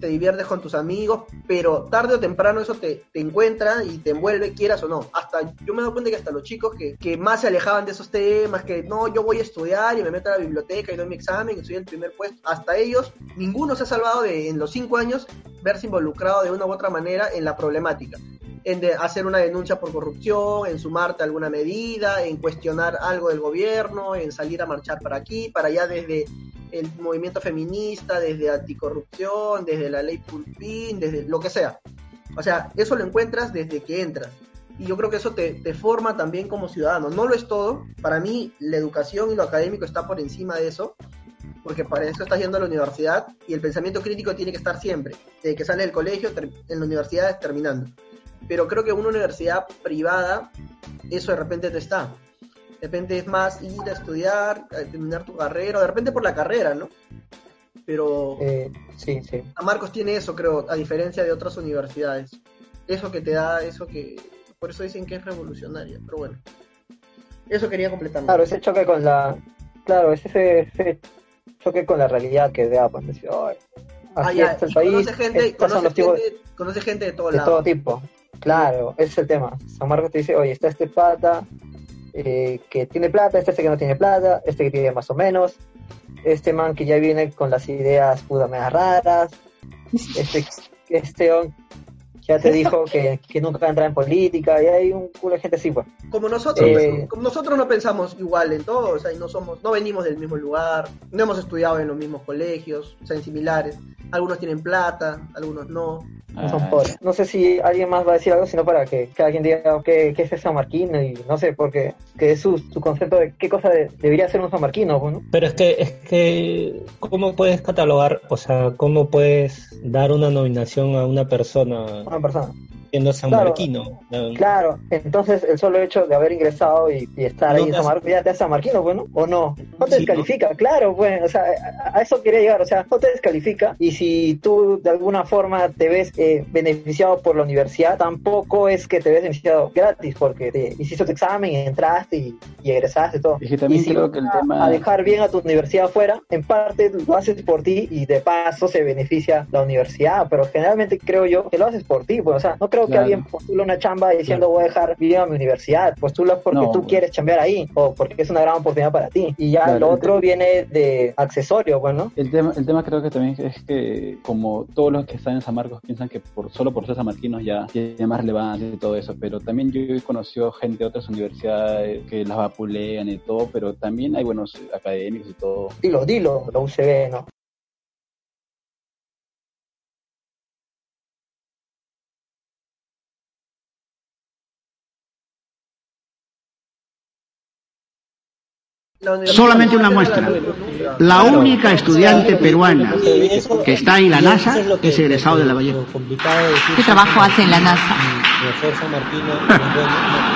S3: te diviertes con tus amigos, pero tarde o temprano eso te, te encuentra y te envuelve, quieras o no. Hasta yo me doy cuenta que hasta los chicos que, que más se alejaban de esos temas, que no, yo voy a estudiar y me meto a la biblioteca y doy mi examen y soy el primer puesto, hasta ellos, ninguno se ha salvado de en los cinco años verse involucrado de una u otra manera en la problemática. En de hacer una denuncia por corrupción, en sumarte a alguna medida, en cuestionar algo del gobierno, en salir a marchar para aquí, para allá desde el movimiento feminista, desde anticorrupción, desde la ley Pulpín, desde lo que sea. O sea, eso lo encuentras desde que entras. Y yo creo que eso te, te forma también como ciudadano. No lo es todo. Para mí, la educación y lo académico está por encima de eso. Porque para eso estás yendo a la universidad y el pensamiento crítico tiene que estar siempre. Desde que sale del colegio, en la universidad, terminando. Pero creo que una universidad privada, eso de repente no está. De repente es más ir a estudiar, a terminar tu carrera, o de repente por la carrera, ¿no? Pero
S1: Eh, sí, sí.
S3: San Marcos tiene eso, creo, a diferencia de otras universidades. Eso que te da, eso que... Por eso dicen que es revolucionaria, pero bueno. Eso quería completar.
S1: Claro, ese choque con la. Claro, es ese, ese choque con la realidad que vea, pues decir, "Ay,
S3: Ah,
S1: así está el país,
S3: conoce gente, conoce
S1: tipos
S3: gente, conoce gente de todos
S1: de todo
S3: lados.
S1: tipo. Claro, ese es el tema. San Marcos te dice, oye, está este pata eh, que tiene plata, este que no tiene plata, este que tiene más o menos, este man que ya viene con las ideas puta raras, <laughs> este, este on ya te dijo que, que nunca va a entrar en política, y hay un culo de gente así, pues.
S3: Como nosotros,
S1: Eh,
S3: pues, como nosotros no pensamos igual en todo, o sea, y no somos, no venimos del mismo lugar, no hemos estudiado en los mismos colegios, o sea, en similares. Algunos tienen plata, algunos no.
S1: No son
S2: Ah,
S1: pobres. No sé si alguien más va a decir algo, sino para que cada quien diga qué, qué es el San Marquino y no sé, porque que es su, su concepto de qué cosa de- debería ser un San Marquino, pues, ¿no?
S4: Pero es que, es que, ¿cómo puedes catalogar, o sea, cómo puedes dar una nominación a una persona
S1: persona.
S4: Siendo San
S1: Claro.
S4: Marquino?
S1: Claro, entonces el solo hecho de haber ingresado y, y estar
S4: No
S1: ahí en San Marcos ya te hace San Marquino, bueno, o no. No te
S4: Sí,
S1: descalifica, claro, pues, o sea, a, a eso quería llegar, o sea, no te descalifica y si tú de alguna forma te ves eh, beneficiado por la universidad, tampoco es que te ves beneficiado gratis porque te hiciste tu examen y entraste y, y egresaste y todo.
S2: Es que también
S1: y si
S2: creo que el tema-
S1: a dejar bien a tu universidad afuera, en parte lo haces por ti y de paso se beneficia la universidad, pero generalmente creo yo que lo haces por ti, pues, o sea, no creo que
S2: Claro.
S1: alguien postula una chamba diciendo voy a dejar bien a mi universidad, postulas porque
S2: No,
S1: tú
S2: pues.
S1: quieres chambear ahí o porque es una gran oportunidad para ti y ya
S2: Claro,
S1: lo otro viene de accesorio, pues, ¿no?
S2: El tema, el tema creo que también es que como todos los que están en San Marcos piensan que por solo por ser sanmarquinos ya tiene más relevancia y todo eso, pero también yo he conocido gente de otras universidades que las vapulean y todo, pero también hay buenos académicos y todo.
S1: Dilo, dilo, la UCB, ¿no?
S7: Solamente una muestra.
S3: la
S7: única estudiante peruana que está en la NASA es egresado de la Vallejo.
S8: ¿Qué trabajo hace en la NASA? <laughs>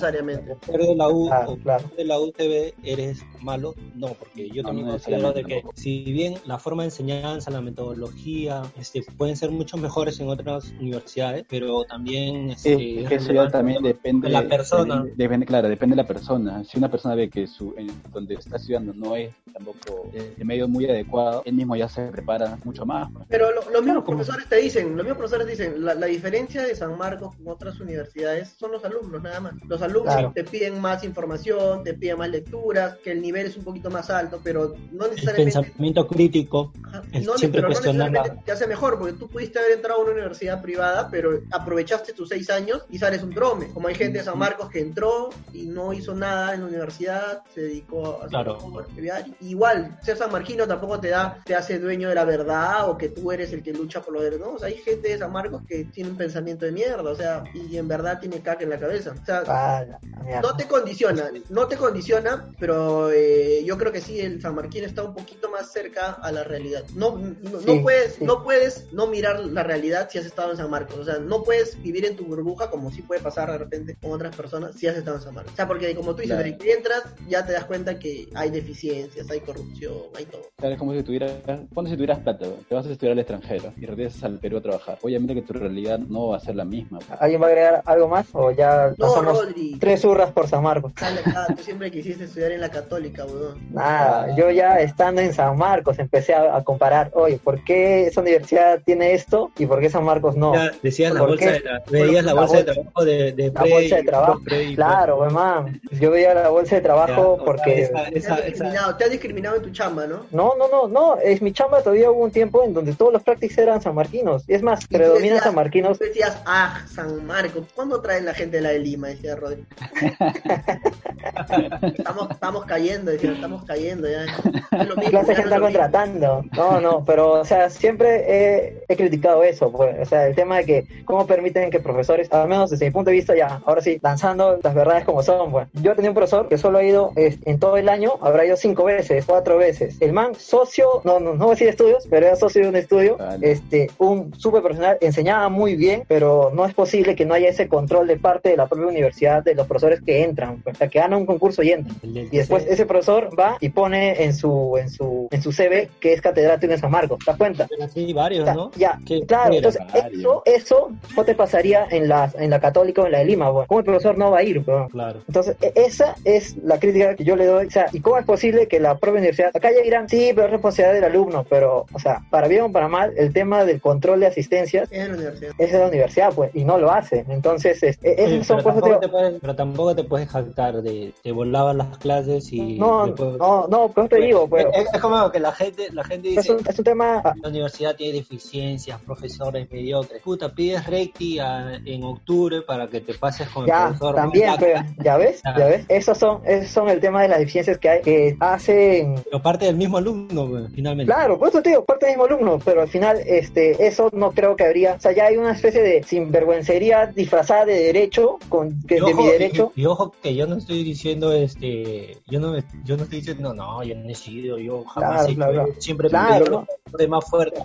S3: necesariamente.
S4: ser de la U
S1: Claro,
S4: o
S1: claro.
S4: de la UTB eres malo, no, porque yo
S2: No,
S4: también
S2: no
S4: considero de que si bien la forma de enseñanza, la metodología, este, pueden ser mucho mejores en otras universidades, pero también
S2: Es,
S4: este,
S2: es que eso ya también depende
S4: de la persona.
S2: Depende, depende, claro, depende de la persona. Si una persona ve que su en donde está estudiando no es tampoco el medio muy adecuado, él mismo ya se prepara mucho más. pues.
S3: Pero lo- los mismos
S1: como-
S3: profesores te dicen, los mismos profesores dicen, la, la diferencia de San Marcos con otras universidades son los alumnos nada más. Los alumnos
S1: Claro.
S3: te piden más información, te piden más lecturas, que el nivel es un poquito más alto, pero no
S4: el
S3: necesariamente
S4: pensamiento crítico
S3: Ajá, no,
S4: siempre
S3: pero no necesariamente te hace mejor, porque tú pudiste haber entrado a una universidad privada, pero aprovechaste tus seis años y sales un trome. Como hay gente de San Marcos que entró y no hizo nada en la universidad, se dedicó a
S4: Claro.
S3: a estudiar. Igual, ser sanmarquino tampoco te da, te hace dueño de la verdad o que tú eres el que lucha por lo de ¿no? O sea, hay gente de San Marcos que tiene un pensamiento de mierda, o sea, y en verdad tiene caca en la cabeza. O sea,
S1: Ah, la mierda.
S3: no te condiciona, no te condiciona, pero eh, yo creo que sí, el San Marquín está un poquito más cerca a la realidad. No, no, puedes,
S1: sí.
S3: no puedes no mirar la realidad si has estado en San Marcos. O sea, no puedes vivir en tu burbuja como sí puede pasar de repente con otras personas si has estado en San Marcos. O sea, porque como tú dices,
S2: Claro.
S3: Entras, ya te das cuenta que hay deficiencias, hay corrupción, hay todo.
S2: Claro, es como si tuvieras, ponte si tuvieras plata, te vas a estudiar al extranjero y regresas al Perú a trabajar. Obviamente que tu realidad no va a ser la misma.
S1: ¿Alguien va a agregar algo más o ya
S3: No,
S1: pasamos
S3: Rodri,
S1: tres hurras por San Marcos?
S3: acá, tú siempre quisiste estudiar en la católica, weón.
S1: Nada, yo ya estando en San Marcos empecé a, a comparar, oye, ¿por qué esa universidad tiene esto y por qué San Marcos no?
S4: Ya decías la
S1: ¿Por
S4: bolsa de tra- veías la
S1: La
S4: bolsa de trabajo de, de
S1: La
S4: pre-
S1: bolsa de trabajo,
S4: pre- y
S1: claro, man. Yo veía la bolsa de
S4: Ya,
S1: trabajo porque...
S4: esa-
S3: Te has
S4: esa-
S3: discriminado, te has discriminado en tu chamba, ¿no?
S1: No, no, no, no, es mi chamba todavía hubo un tiempo en donde todos los practices eran sanmarquinos. Es más, predominan sanmarquinos.
S3: Tú decías, ah, San Marcos, ¿cuándo traen la gente de la de Lima? Decía Rodri. <laughs> estamos, estamos cayendo, estamos cayendo ya. Es lo mismo,
S1: clase
S3: ya
S1: que
S3: no
S1: está contratando. No, no, pero, o sea, siempre he, he criticado eso, pues, o sea, el tema de que cómo permiten que profesores, al menos desde mi punto de vista, ya, ahora sí, lanzando las verdades como son, pues. Yo tenía un profesor que solo ha ido es, en todo el año, habrá ido cinco veces, cuatro veces. El man, socio, no, no, no voy a decir estudios, pero era socio de un estudio,
S2: Vale.
S1: este, un súper profesional, enseñaba muy bien, pero no es posible que no haya ese control de parte de la propia universidad de los profesores que entran, o sea, que ganan un concurso y entran. Y después ese profesor va y pone en su en su en su CV que es catedrático en San Marcos, ¿te das cuenta?
S4: Pero sí, varios,
S1: Ya,
S4: ¿no?
S1: ya, claro, entonces
S2: varios.
S1: eso, eso no te pasaría en la, en la católica o en la de Lima, weón. ¿Cómo el profesor no va a ir?
S4: Claro.
S1: Entonces, e- esa es la crítica que yo le doy. O sea, ¿y cómo es posible que la propia universidad, acá ya dirán, sí, pero es responsabilidad del alumno, pero, o sea, para bien o para mal, el tema del control de asistencias
S3: Es de la universidad.
S1: es de la universidad, pues, y no lo hace. Entonces, es- e-
S4: Sí,
S1: esas son cosas,
S4: te pero tampoco te puedes jactar de te volaban las clases y
S1: No,
S4: después-
S1: no, no, pues te digo, pues,
S4: es, es como que la gente, la gente dice
S1: es un, es un tema,
S4: la universidad tiene deficiencias, profesores mediocres. Puta, pides recti a- en octubre para que te pases con el
S1: ya,
S4: profesor.
S1: también,
S4: Black.
S1: pues, ya ves, <laughs> ya ves, esos son, esos son el tema de las deficiencias que hay, que hacen
S4: Pero parte del mismo alumno, pues, finalmente.
S1: Claro, por eso te digo, parte del mismo alumno, pero al final, este, eso no creo que habría, o sea, ya hay una especie de sinvergüencería disfrazada de derecho, con que mi
S4: ojo,
S1: derecho.
S4: y, y ojo que yo no estoy diciendo este yo no yo no estoy diciendo no yo no he sido yo jamás
S1: Claro,
S4: he
S1: claro, claro.
S4: siempre
S1: Claro,
S4: de más fuerte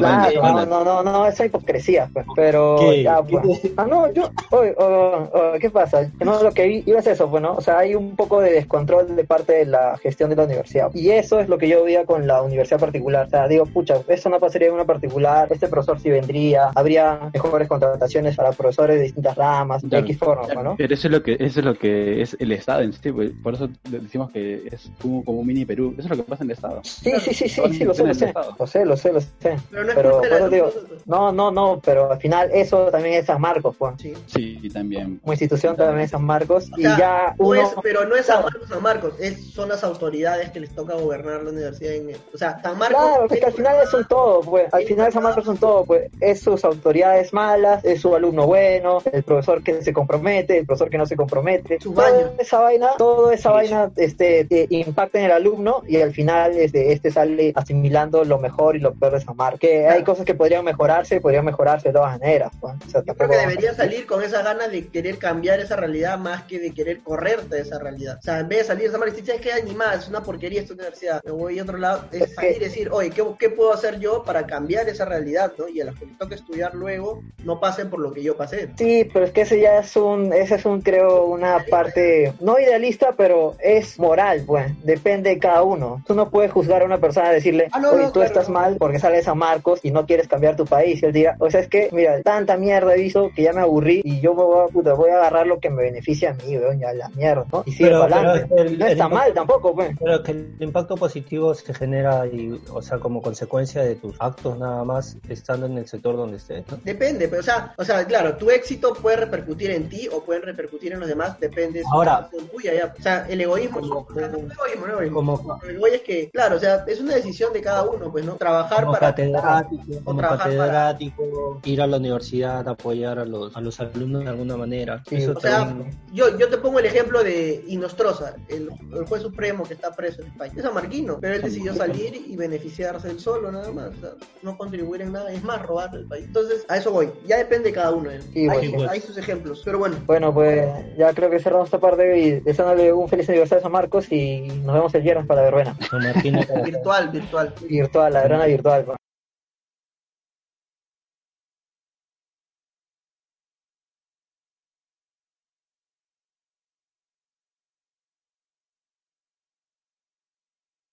S1: no, no, no, no, esa hipocresía, pues, pero
S4: ¿Qué?
S1: ya,
S4: ¿Qué?
S1: pues. Ah, no, yo, oye, oh, oh, ¿qué pasa? No, lo que iba es eso, pues, ¿no? O sea, hay un poco de descontrol de parte de la gestión de la universidad. Y eso es lo que yo veía con la universidad particular. O sea, digo, pucha, eso no pasaría en una particular, este profesor sí vendría, habría mejores contrataciones para profesores de distintas ramas, de. X forma, ¿no?
S2: Pero eso es lo que eso es lo que es el Estado en sí, pues, por eso decimos que es como, como un mini Perú. Eso es lo que pasa en el Estado.
S1: Sí, sí, sí, sí,
S2: Todas
S1: sí, lo sé, lo sé, lo sé, lo sé, lo sé.
S3: Pero no es
S1: Pero eso digo, no, no, no, pero al final eso también es San Marcos, pues.
S3: Sí.
S2: Sí, también.
S1: Como institución también es San Marcos
S3: O
S1: y ya
S3: no
S1: uno...
S3: es- pero no es San
S1: Claro.
S3: Marcos, San Marcos, es, son las autoridades que les toca gobernar la universidad. En, o sea, San Marcos.
S1: Claro, es que al final es un todo, pues. Al final San Marcos es un todo, pues. Es sus autoridades malas, es su alumno bueno, el profesor que se compromete, el profesor que no se compromete.
S3: Su baño.
S1: esa vaina, toda esa vaina, este, eh, impacta en el alumno y al final, este, este sale asimilando lo mejor y lo peor de San Marcos. Que hay cosas que podrían mejorarse, podrían mejorarse de todas maneras, pues. O sea,
S3: Yo creo que debería salir con esas ganas de querer cambiar esa realidad más que de querer correrte de esa realidad. O sea, en vez de salir de esa manera y decir. Hay ni más, es una porquería esta universidad. Me voy a otro lado. Es
S1: Es
S3: salir y
S1: que-
S3: decir, oye, ¿qué, qué puedo hacer yo para cambiar esa realidad? ¿no? Y a los que toque estudiar luego, no pasen por lo que yo pasé.
S1: Sí, pero es que ese ya es un, ese es un, creo, una parte, no idealista, pero es moral, pues, depende de cada uno. Tú no puedes juzgar a una persona y decirle,
S3: Ah, no,
S1: oye,
S3: no,
S1: tú
S3: claro,
S1: estás
S3: no.
S1: mal porque sales a Marcos y no quieres cambiar tu país. Y él diga, o sea, es que, mira, tanta mierda he visto que ya me aburrí y yo me voy a, puta, voy a agarrar lo que me beneficia a mí, weón, ya la mierda, ¿no? Y sigue
S4: Pero-
S1: para
S4: pero
S1: adelante.
S4: el-
S1: no está
S4: impacto-
S1: mal tampoco, pues.
S4: Pero que el impacto positivo se genera, y, o sea, como consecuencia de tus actos nada más estando en el sector donde estés, ¿no?
S3: Depende, pero o sea, o sea, claro, tu éxito puede repercutir en ti o puede repercutir en los demás, depende de
S4: Ahora-
S3: decisión tuya ya. O sea, el egoísmo,
S4: Como-
S3: no es egoísmo, no es egoísmo.
S4: Como,
S3: es que, claro, o sea, es una decisión de cada uno, pues, ¿no? Trabajar
S4: como
S3: para
S4: catedrático, como
S3: trabajar
S4: catedrático, ir a la universidad, apoyar a los, a los alumnos de alguna manera.
S1: Sí,
S4: Eso
S3: O sea, yo, yo te pongo el ejemplo de Inostroza, el, el juez supremo que está preso en España. Es amarquino, pero él decidió salir y beneficiarse él solo, nada más. O sea, no contribuir en nada, es más, robar el país. Entonces, a eso voy. Ya depende de cada uno. ¿eh?
S1: Sí,
S3: hay, hay sus ejemplos, pero bueno.
S1: Bueno, pues ya creo que cerramos esta parte y deseándole un feliz aniversario a San Marcos y nos vemos el viernes para la verbena. <laughs>
S3: Virtual, virtual.
S1: Virtual, la verbena virtual. pues.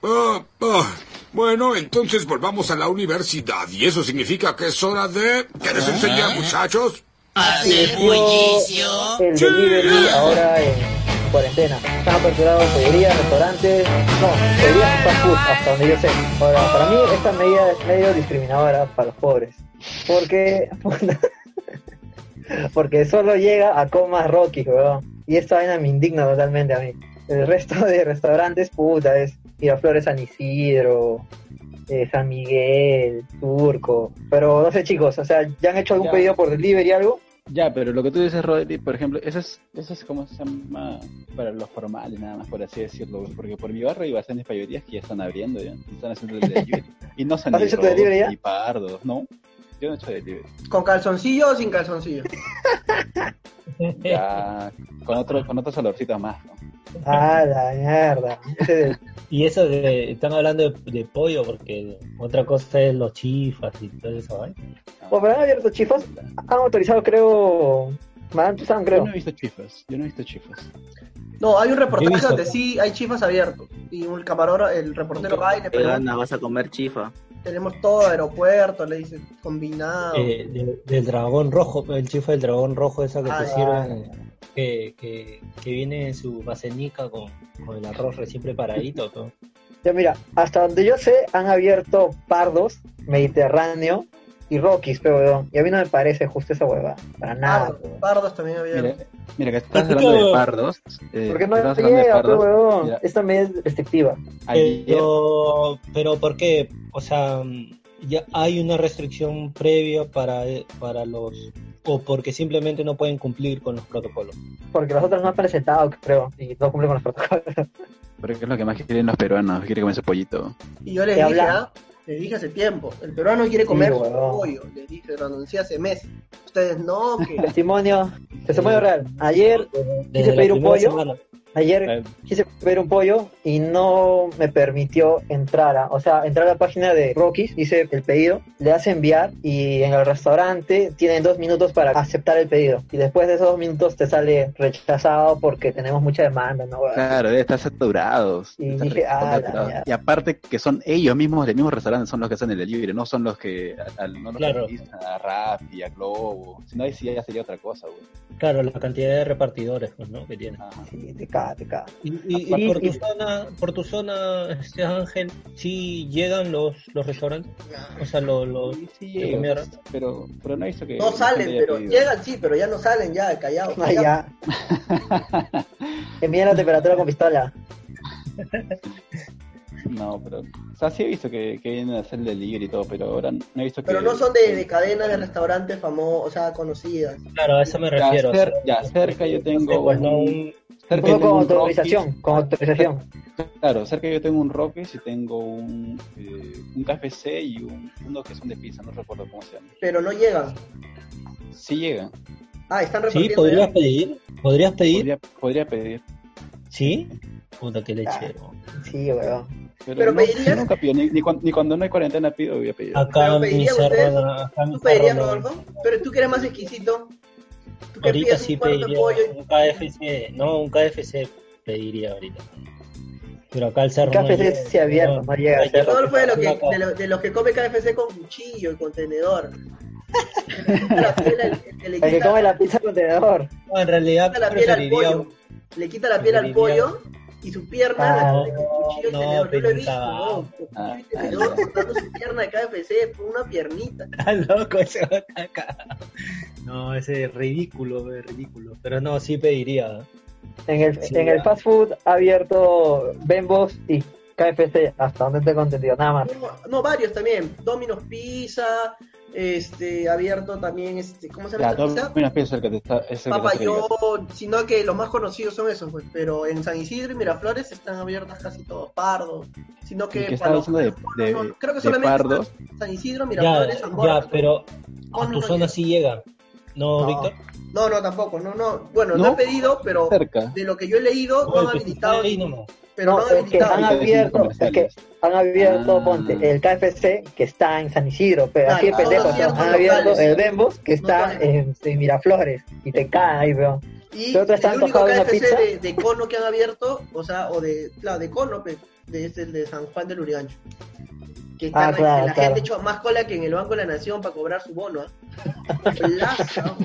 S8: Ah, ah, bueno, entonces volvamos a la universidad y eso significa que es hora de... ¿Quieres enseñar, muchachos?
S1: El delivery ahora en cuarentena. Están aperturados pollerías, restaurantes, no, pollerías y fast food, hasta donde yo sé. Ahora, para mí esta medida es medio discriminadora para los pobres. Porque, <laughs> porque solo llega a comas Rocky, weón. Y esta vaina me indigna totalmente a mí. El resto de restaurantes, puta, es Miraflores San Isidro, eh, San Miguel, Turco. Pero no sé, chicos, o sea, ¿ya han hecho algún
S2: Ya.
S1: pedido por delivery algo?
S2: Ya, pero lo que tú dices, Rodri, por ejemplo, eso es, eso es como se llama para los formales, nada más, por así decirlo. Porque por mi barrio hay bastantes payorías que ya están abriendo, ya, y están haciendo el delivery. <laughs> Y no son
S1: ¿Has
S2: ni
S1: hecho delivery ya?
S2: ni pardos, ¿no? Yo no he hecho delivery.
S3: ¿Con calzoncillo o sin calzoncillo? <laughs>
S2: Ya, con, otro, con otros olorcitos más, ¿no?
S1: Ah, la mierda. Ese
S4: Y eso de, están hablando de, de pollo, porque otra cosa es los chifas y todo eso, ¿eh?
S1: Bueno, pero han abierto chifas. Han autorizado, creo. Madame Tussauds,
S2: Yo
S1: creo.
S2: no he visto chifas, yo no he visto chifas.
S3: No, hay un reportaje
S4: visto.
S3: donde sí hay chifas abiertos. Y un camarógrafo, el reportero va y le
S9: Te
S3: pregunta,
S9: gana, vas a comer chifa.
S3: Tenemos todo aeropuerto, le dice, combinado.
S4: Eh, de- del dragón rojo, el chifa del dragón rojo, esa que
S3: Ah,
S4: te
S3: ya.
S4: sirven, que, que, que viene en su basenica con, con el arroz recién preparadito. ¿no?
S1: Ya mira, hasta donde yo sé, han abierto pardos, Mediterráneo, y Rockies, pero weón. Y a mí no me parece justo esa hueva. Para nada.
S3: Pardos,
S1: weón.
S3: pardos también había.
S2: Mira, mira que estás hablando de pardos. eh,
S1: Porque no
S2: estás hablando de
S1: llega, pero
S2: pardos.
S1: weón.
S2: Mira,
S1: Esta medida es restrictiva.
S4: Pero, pero ¿por qué? O sea, ya hay una restricción previa para, para los... o porque simplemente no pueden cumplir con los protocolos.
S1: Porque los otros no han presentado, creo. Y no cumplen con los protocolos.
S2: Pero es lo que más quieren los peruanos, quieren comer ese pollito.
S3: Y yo les
S1: ¿Qué
S3: dije, ah, les dije hace tiempo, el peruano quiere comer
S1: huevón.
S3: pollo. Les dije, lo anuncié hace meses. Ustedes no, que <laughs>
S1: Testimonio, testimonio real. Ayer quise pedir un pollo.
S4: semana.
S1: Ayer
S4: Eh,
S1: quise pedir un pollo y no me permitió entrar. a- O sea, entrar a la página de Rockies, hice el pedido, le das enviar y en el restaurante tienen dos minutos para aceptar el pedido. Y después de esos dos minutos te sale rechazado porque tenemos mucha demanda, ¿no?
S2: Claro, debe estar saturados.
S1: Y
S2: estar
S1: dije, ah, la
S2: y aparte que son ellos mismos del mismo restaurante, son los que hacen el delivery, no son los que, a- no los
S4: Claro.
S2: que a Rappi, a Globo. Si no, ahí sí ya sería otra cosa, güey.
S4: Claro, la cantidad de repartidores pues, ¿no? que tienen.
S2: Ajá.
S1: Sí, te
S4: Y, y- y por tu zona, por tu zona, este Ángel, sí llegan los, los restaurantes, o sea, los, los
S2: Sí, sí,
S4: de
S2: llega,
S4: comer.
S2: pero, pero no he visto que...
S3: no salen, pero
S2: pedido.
S3: llegan sí, pero ya no salen, ya, callados.
S1: Ah, ya. <laughs> Envía la temperatura con pistola.
S2: No, pero... O sea, sí he visto que, que vienen a hacer el delivery y todo, pero ahora no he visto que...
S3: Pero no son de, de cadenas de restaurantes famosas, o sea, conocidas.
S4: Claro, a eso me
S2: Ya,
S4: refiero. o sea,
S2: cer- ya, cerca yo tengo
S4: pues, no,
S2: un-
S4: un-
S2: Cerca yo tengo
S1: con autorización,
S2: Rockies.
S1: con autorización.
S2: Claro, cerca yo tengo un Rockies y tengo un, eh, un KFC y un, uno que son de pizza, no recuerdo cómo se llama.
S3: Pero no llegan.
S2: Sí llega,
S3: Ah, están
S4: Sí,
S3: repartiendo
S4: podrías
S3: ya.
S4: pedir, podrías pedir,
S2: podría, podría pedir,
S4: sí. Puta, qué lechero.
S1: Sí, weón.
S2: pero,
S3: Pero
S2: no,
S3: pedirías-
S2: nunca pido, ni, ni, cuan- ni cuando no hay cuarentena pido, voy a pedir.
S4: Acá
S3: Pero
S4: acá mi
S3: ¿Tú pedirías, Rodolfo? Pero tú que eres más exquisito. Tú
S4: Ahorita sí pediría un KFC, no, un KFC pediría ahorita. Pero acá el cerro
S1: KFC
S4: no llega,
S1: sí abierto, no llega a
S4: hay
S1: ser.
S3: Rodolfo es de, lo que, de, lo- de los que come KFC con cuchillo y con tenedor. <laughs> la piel al- el que
S1: El come la pizza con tenedor.
S4: No, en realidad
S3: quita la piel al
S4: preferiría
S3: pollo. Le quita la piel al pollo y su pierna
S1: Ah,
S3: la con cuchillo
S4: no,
S3: tenedor. Yo lo he visto. ¿no? Con cuchillo
S2: Ah,
S3: y tenedor cortando su pierna de KFC por una piernita.
S4: Está <laughs> loco ese acá. No, ese es ridículo, es ridículo. Pero no, sí pediría.
S1: En el,
S4: Sí,
S1: en el fast food ha abierto Bembos y KFC, hasta donde tengo entendido, nada más.
S3: No, no, varios también. Domino's Pizza, este, abierto también, este, ¿cómo se llama
S2: Ya,
S3: esta
S2: todo
S3: pizza?
S2: el que te está, es el que
S3: Papa
S2: te está
S3: John, sino que los más conocidos son esos, pues, pero en San Isidro y Miraflores están abiertas casi todos, Pardo, sino que
S2: que
S3: para los-
S2: de, de,
S3: no, no, creo que
S2: de
S3: solamente están San Isidro,
S4: Ya,
S3: Miraflores, San
S4: ya,
S3: Borja,
S4: pero a tu
S3: no
S4: zona
S3: llega.
S4: sí llega. ¿No,
S3: No.
S4: Víctor?
S3: No, no, tampoco, no, no, bueno, no,
S2: ¿No?
S3: he pedido, pero
S2: cerca.
S3: de lo que yo he leído, no
S4: No,
S3: han habilitado,
S4: ahí nomás.
S3: pero no,
S1: No,
S3: han
S1: es que
S3: habilitado.
S1: han abierto, es que
S2: comerciales.
S1: han abierto,
S2: Ah.
S1: ponte, el KFC que está en San Isidro, pero
S3: Claro,
S1: así de
S3: todos
S1: pendejo,
S3: abiertos
S1: han abierto
S3: locales.
S1: el Bembos que está
S3: No,
S1: en, en Miraflores y te cae ahí, weón.
S3: Y
S1: ¿Pero tú estás
S3: el único KFC
S1: pizza?
S3: de, de cono que han abierto, o sea, o de, claro, de cono, de, es el de San Juan del Urigancho. Que están
S1: Ah, claro,
S3: la
S1: claro.
S3: gente echó más cola que en el Banco de la Nación para cobrar su bono. ¿ah? Colaza,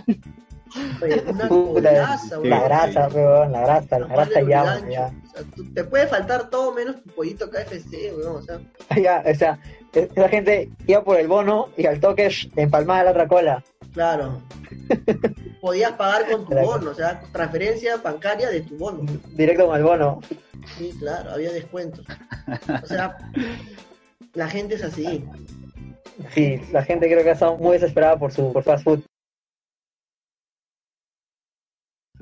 S3: Oye, una
S1: Puta,
S3: colaza,
S1: La grasa, weón, la grasa, la grasa ya, ya.
S3: O sea, tú- te puede faltar todo menos tu pollito KFC, weón. O sea, <laughs>
S1: Ya, o sea, esa gente iba por el bono y al toque empalmada la otra cola.
S3: claro. <laughs> Podías pagar con tu
S1: Claro.
S3: bono, o sea, transferencia bancaria de tu bono.
S1: Directo con el bono.
S3: Sí, claro, había descuentos. O sea, la gente es así.
S1: Sí, la gente creo que está muy desesperada por su por fast food.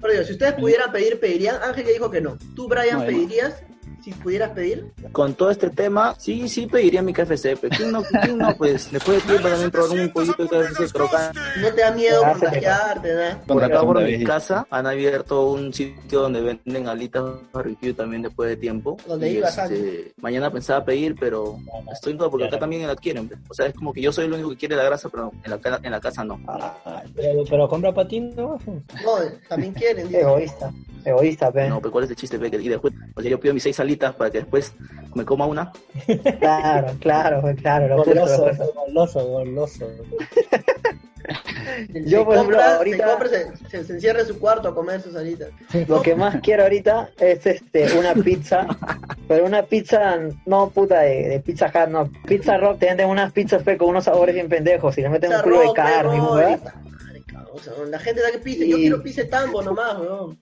S3: Pero digo, si ustedes pudieran pedir, pedirían. Ángel ya dijo que no. ¿Tú, Brian,
S2: No,
S3: pedirías? Si pudieras pedir.
S9: Con todo este tema, sí, sí pediría mi KFC, pero ¿quién no, quién no pues, después de tiempo también probar un pollito de KFC crocante.
S3: No te da miedo
S1: Gracias,
S3: contagiarte, ¿no?
S9: Por acá por mi casa han abierto un sitio donde venden alitas barbecue también después de tiempo.
S3: Donde
S9: Y,
S3: ibas
S9: este, mañana pensaba pedir, pero estoy en duda porque acá también la quieren. pues. O sea, es como que yo soy el único que quiere la grasa, pero en la, en la casa no.
S1: Ah,
S4: Pero, pero compra patín, ¿no?
S3: No, también quieren. <laughs>
S1: egoísta, egoísta, pe.
S9: No, pero ¿cuál es el chiste? pe? Y después, o sea, yo pido mis seis alitas para que después me coma una. <laughs>
S1: Claro, claro, claro,
S4: Goloso, goloso, <laughs> goloso.
S1: Yo,
S3: se
S1: por ejemplo,
S3: compra,
S1: ahorita-
S3: se, compra, se, se- se encierra en su cuarto a comer sus alitas. <laughs>
S1: Lo que más quiero ahorita es este una pizza, pero una pizza no puta de, de Pizza Hut, no. Pizza Rock te venden unas pizzas fe, con unos sabores bien pendejos y le meten un
S3: Pizza
S1: culo de carne
S3: o sea, La gente da que pise, yo quiero pise tambo nomás, weón.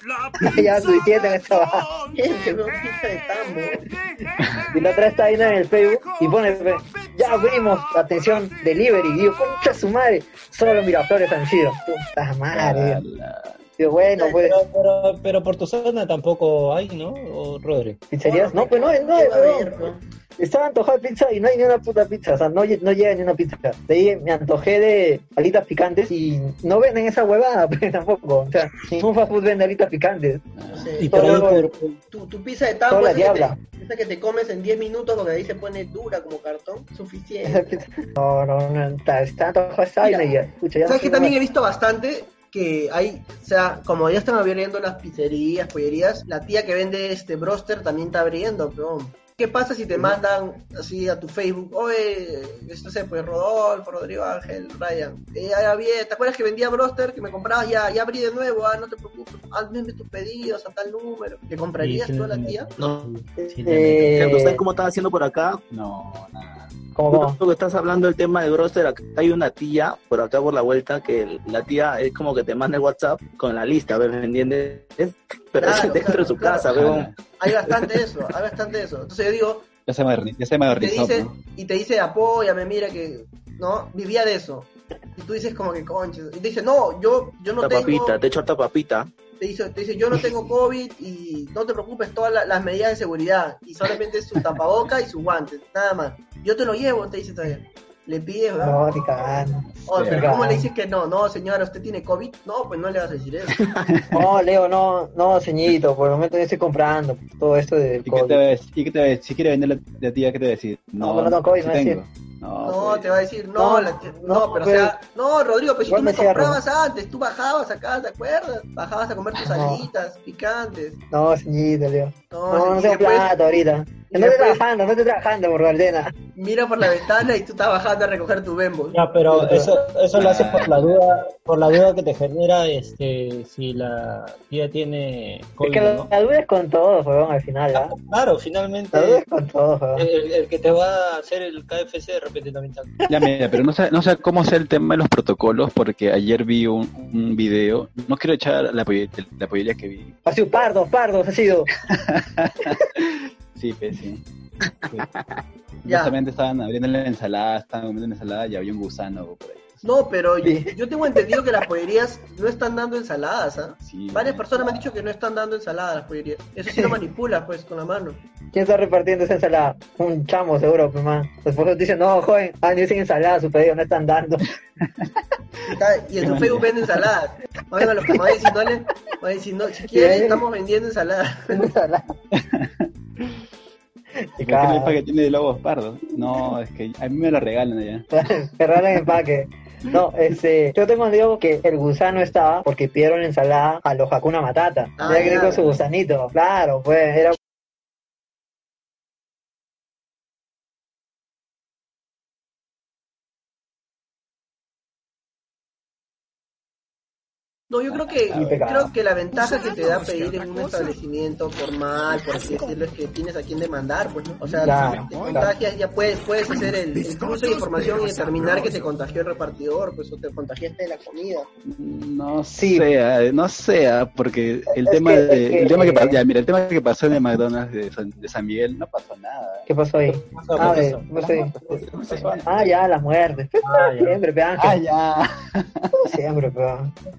S3: <laughs>
S1: ya suficiente en esta baja.
S3: Gente, weón, pizza de tambo.
S1: Y la otra está ahí en el Facebook y pone, ya abrimos, atención, delivery. Y digo, concha su madre, solo Miraflores han sido. Puta madre. Digo, bueno, pues,
S4: Pero, pero, pero por tu zona tampoco hay, ¿no? ¿O Rodri?
S1: pizzerías, no, pues no, no,
S3: ¿Qué va a
S1: no,
S3: haber?
S1: Estaba antojado de pizza y no hay ni una puta pizza, o sea, no, lle- no llega ni una pizza. De ahí me antojé de alitas picantes y no venden esa huevada, <laughs> pues tampoco. O sea, ningún fast food vende alitas picantes.
S3: No sé,
S4: Y por ahí
S1: Todo-
S4: por,
S3: tu, tu pizza de tambo,
S1: la
S3: esa que,
S1: diabla.
S3: te, esa que te comes en 10 minutos porque ahí se pone dura como cartón, suficiente. <laughs>
S1: No, no, no, está, está antojado esa vaina y ya. Escucha, ya
S3: ¿Sabes que también he visto bastante? Que hay, o sea, como ya están abriendo las pizzerías, pollerías, la tía que vende este broster también está abriendo, pero ¿qué pasa si te mandan así a tu Facebook? Oye, esto sé, pues Rodolfo, Rodrigo Ángel, Ryan, eh, ya bien, ¿te acuerdas que vendía broster, que me comprabas? Ya, ya abrí de nuevo, ah, no te preocupes, hazme tus pedidos a tal número. ¿Le comprarías
S4: Sí,
S3: tú a la tía?
S9: No,
S4: sí,
S1: Eh,
S9: ejemplo, ¿sabes cómo están haciendo por acá?
S2: No, nada.
S1: ¿Cómo?
S9: Tú que estás hablando del tema de broster, acá hay una tía por acá por la vuelta que la tía es como que te manda el WhatsApp con la lista, ¿ves? ¿Me entiendes? Pero
S3: Claro,
S9: es <laughs> dentro
S3: claro,
S9: de su
S3: claro.
S9: casa.
S3: Hay bastante eso, hay bastante eso. Entonces yo digo,
S2: Ya se, moderni- ya se
S3: y te
S2: modernizó.
S3: dice,
S2: ¿no?
S3: y te dice apóyame, mira que, ¿no? Vivía de eso. Y tú dices como que conches. Y te dice, no, yo, yo no tengo,
S9: papita, te echo harta papita.
S3: Te dice, te dice, yo no tengo COVID y no te preocupes, todas la- las medidas de seguridad. Y solamente su tapaboca y sus guantes, nada más. Yo te lo llevo, te dice todavía. Le pides, ¿verdad?
S1: No, ni cagando.
S3: Oh, pero. ¿cómo le dices que no? No, señora, ¿usted tiene COVID? No, pues no le vas a decir eso. <laughs>
S1: No, Leo, no, no, ceñito, por el momento yo estoy comprando todo esto de
S2: ¿Y qué te decir? ¿Y qué te decir? Si quiere vender la, la tía, ¿qué te va a decir?
S1: No, no COVID, a
S2: tengo. No,
S3: No,
S2: pues.
S3: te va a decir, no,
S1: No,
S3: la- no,
S1: no,
S3: pero o
S1: pues,
S3: sea, no, Rodrigo, pero si
S1: igual
S3: tú me
S1: cierro.
S3: comprabas antes, tú bajabas acá, ¿te acuerdas? Bajabas a comer tus
S1: No.
S3: alitas picantes.
S1: No, ceñito, Leo.
S3: No,
S1: No, no tengo
S3: después
S1: plata ahorita. No estoy
S3: después-
S1: trabajando, no estoy trabajando por Gardena.
S3: mira por la ventana y tú estás bajando a recoger tu bembo.
S4: Ya, pero eso, eso lo haces por la duda, por la duda que te genera este si la tía tiene
S1: Es
S4: COVID,
S1: que
S4: o
S1: la,
S4: ¿no?
S1: la duda es con todo, weón, al final, ¿ah?
S4: Claro,
S1: La duda
S4: finalmente
S1: es con todo, weón.
S4: el, el que te va a hacer el KFC de repente también está.
S2: Ya, mira, pero no sé, no sé cómo sea el tema de los protocolos, porque ayer vi un, un video, no quiero echar la, la pollería que vi.
S1: Ha sido pardos, pardos, ha sido.
S2: Sí, pues sí. Sí.
S3: Ya.
S2: Justamente estaban abriendo la ensalada, estaban comiendo la ensalada y había un gusano por ahí.
S3: No, pero yo tengo entendido que las pollerías no están dando ensaladas, ¿ah?
S2: Sí.
S3: Varias personas me han dicho que no están dando ensaladas las pollerías. Eso sí lo <laughs> manipulas, pues, con la mano.
S1: ¿Quién está repartiendo esa ensalada? Un chamo, seguro, pues, man. Después te dicen, no, joven, han sin ensalada, su pedido no están dando. <laughs>
S3: Y, y en su Facebook venden ensaladas. Vayan a los que más diciendo, van a decir, no, si quieren, estamos vendiendo ensaladas.
S1: ensalada. <laughs>
S2: ¿Por
S1: Y
S2: qué no hay
S1: cada-
S2: paquetín de lobos pardos? No, es que a mí me lo regalan allá.
S1: Cerrar el empaque. No, este, yo tengo entendido que el gusano estaba porque pidieron ensalada a los Hakuna Matata.
S3: Ah,
S1: con su gusanito. Claro, pues era
S3: No, yo creo que creo que la ventaja que te da pedir en un establecimiento formal, por así decirlo, es que tienes a quien demandar, pues, ¿no? O sea,
S1: Claro,
S3: te contagias, ya puedes, puedes hacer el, el cruce de información y determinar que te contagió el repartidor, pues, o te contagiaste de la comida.
S2: No
S1: Sí.
S2: sea, no sea, porque el
S1: Es
S2: tema
S1: que-
S2: de,
S1: es que-
S2: el tema que pasó, ya, mira, el tema que pasó en el McDonald's de San, de San Miguel no pasó nada.
S1: ¿Qué pasó ahí? Ah, no sé. Ah, ya, las muertes.
S4: Ah, ya.
S1: Siempre,
S2: Ah, ya.
S1: Siempre, pe.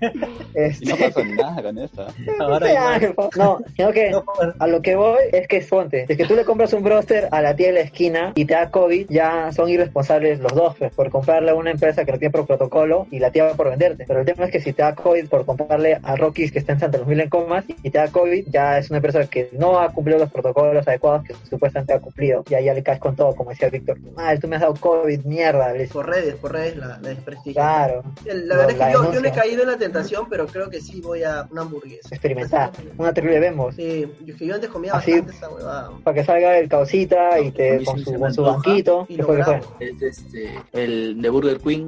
S1: <laughs> Este,
S2: no pasó nada con eso.
S4: Ahora. <laughs>
S1: No, sino que
S4: pues,
S1: a lo que voy es que ponte, es que tú le compras un broster a la tía de la esquina y te da COVID, ya son irresponsables los dos, pues, por comprarle a una empresa que lo tiene por protocolo y la tía por venderte. Pero el tema es que si te da COVID por comprarle a Rockies que está en Santa Luz Mil en comas y te da COVID, ya es una empresa que no ha cumplido los protocolos adecuados que supuestamente ha cumplido. Y ahí ya le caes con todo, como decía Víctor. Madre, tú me has dado COVID, mierda.
S3: Por redes, por redes la, la desprestigio.
S1: Claro.
S3: La verdad es que yo, yo no he caído en la tentación pero creo que sí voy a una hamburguesa.
S1: Experimentar. Una terrible vemos.
S3: Sí, yo, que yo antes comía
S1: Así.
S3: bastante esa huevada.
S1: Para que salga el causita y
S9: A
S1: te con su, con su banquito.
S3: Y.
S9: Es este, el de Burger Queen.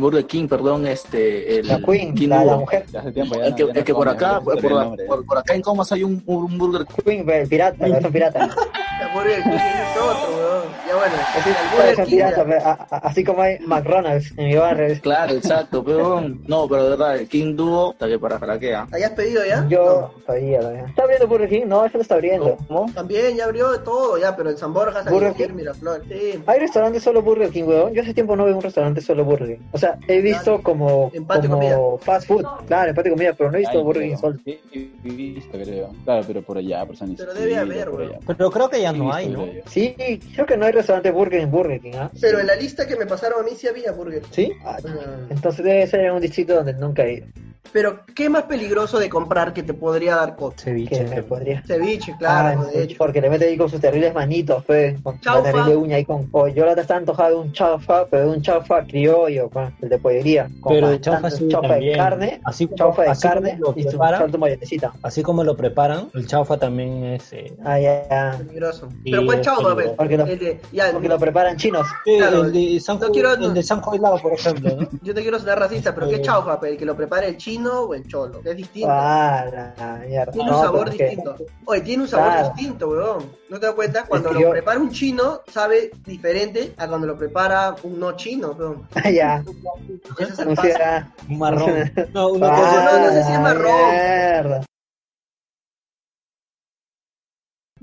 S9: Burger King, perdón, este, el
S1: La Queen,
S9: King
S1: la, la mujer.
S2: Ya hace tiempo ya
S9: El
S2: no-
S9: que,
S2: ya
S9: el que por acá, por, por- por- por acá en Comas hay un, un Burger King.
S1: Queen, el pirata, <laughs> la versión pirata.
S3: La Burger King es otro, weón. Ya bueno,
S1: Así,
S3: el Burger King
S1: pirata,
S3: ya-
S1: pero a- a- así como hay McDonald's en mi barrio.
S9: Claro, exacto, <laughs> pero no, pero de verdad, el King Duo, hasta que para, para qué, ¿ah?
S3: ¿Hayas pedido ya?
S1: Yo todavía, todavía. ¿Está abriendo Burger King? No, eso no está abriendo.
S9: ¿Cómo?
S3: También ya abrió de todo, ya, pero en San Borja, San
S1: Burger King.
S3: Miraflores. Sí.
S1: ¿Hay restaurantes solo Burger King, weón? Yo hace tiempo no veo un restaurante solo Burger King. O sea, he visto como,
S3: Empate
S1: como
S3: comida.
S1: fast food. Claro, empate comida, pero no he visto
S2: Ay,
S1: Burger King.
S2: Sí, he visto, creo. Claro, pero por allá, por San
S3: Pero
S2: Isidro,
S3: debe haber.
S4: Pero creo que ya
S2: He
S4: no hay, ¿no?
S1: Sí, creo que no hay restaurante Burger en Burger King, ¿ah?
S3: Pero en la lista que me pasaron a mí sí había Burger King.
S1: ¿Sí? Ah,
S3: Ah.
S1: entonces debe ser en un distrito donde nunca he ido.
S3: Pero, ¿qué más peligroso de comprar que te podría dar?
S1: Que
S4: Ceviche.
S1: me podría.
S3: Ceviche, claro,
S1: Ah,
S3: de hecho.
S1: Porque le mete ahí con sus terribles manitos, pues, con
S3: Chaufa.
S1: la terrible uña ahí con pollo. Yo la otra estaba antojada de un chaufa, pero de un chaufa criollo, pues, el de pollería. Con
S4: Pero el chaufa sí
S1: chaufa de carne,
S4: Así como,
S1: chaufa de
S4: así como
S1: carne
S4: lo
S1: y su
S4: preparan,
S1: mayonecita.
S4: así como lo preparan, el chaufa también es... eh,
S1: Ah, ya, ya.
S3: Peligroso.
S4: Sí,
S3: Pero, ¿cuál
S4: es
S3: chaufa,
S4: peligroso.
S1: Porque lo-
S3: El de, ya,
S1: Porque lo preparan chinos.
S4: Sí,
S3: Claro,
S4: el de San,
S3: no
S4: Jo-
S3: quiero-
S4: el de San Joilao, por ejemplo, ¿no? <laughs>
S3: Yo te quiero sonar racista, pero ¿qué
S4: Eh.
S3: chaufa? ¿El que lo prepara el chino o el cholo? Es distinto.
S1: Ah, la mierda.
S3: Tiene un
S1: No,
S3: sabor
S1: es que-
S3: distinto. Oye, tiene un sabor
S1: Claro.
S3: distinto, weón. ¿No te das cuenta? Cuando
S1: Es
S3: lo
S1: que yo-
S3: prepara un chino, sabe diferente a cuando lo prepara un no chino, weón. <laughs>
S1: Ah, ya.
S3: Ese es el
S1: O
S3: paso.
S1: sea,
S4: Un marrón. <laughs> No, una
S1: ah,
S4: cosa...
S3: no, no sé si es marrón.
S1: Mierda.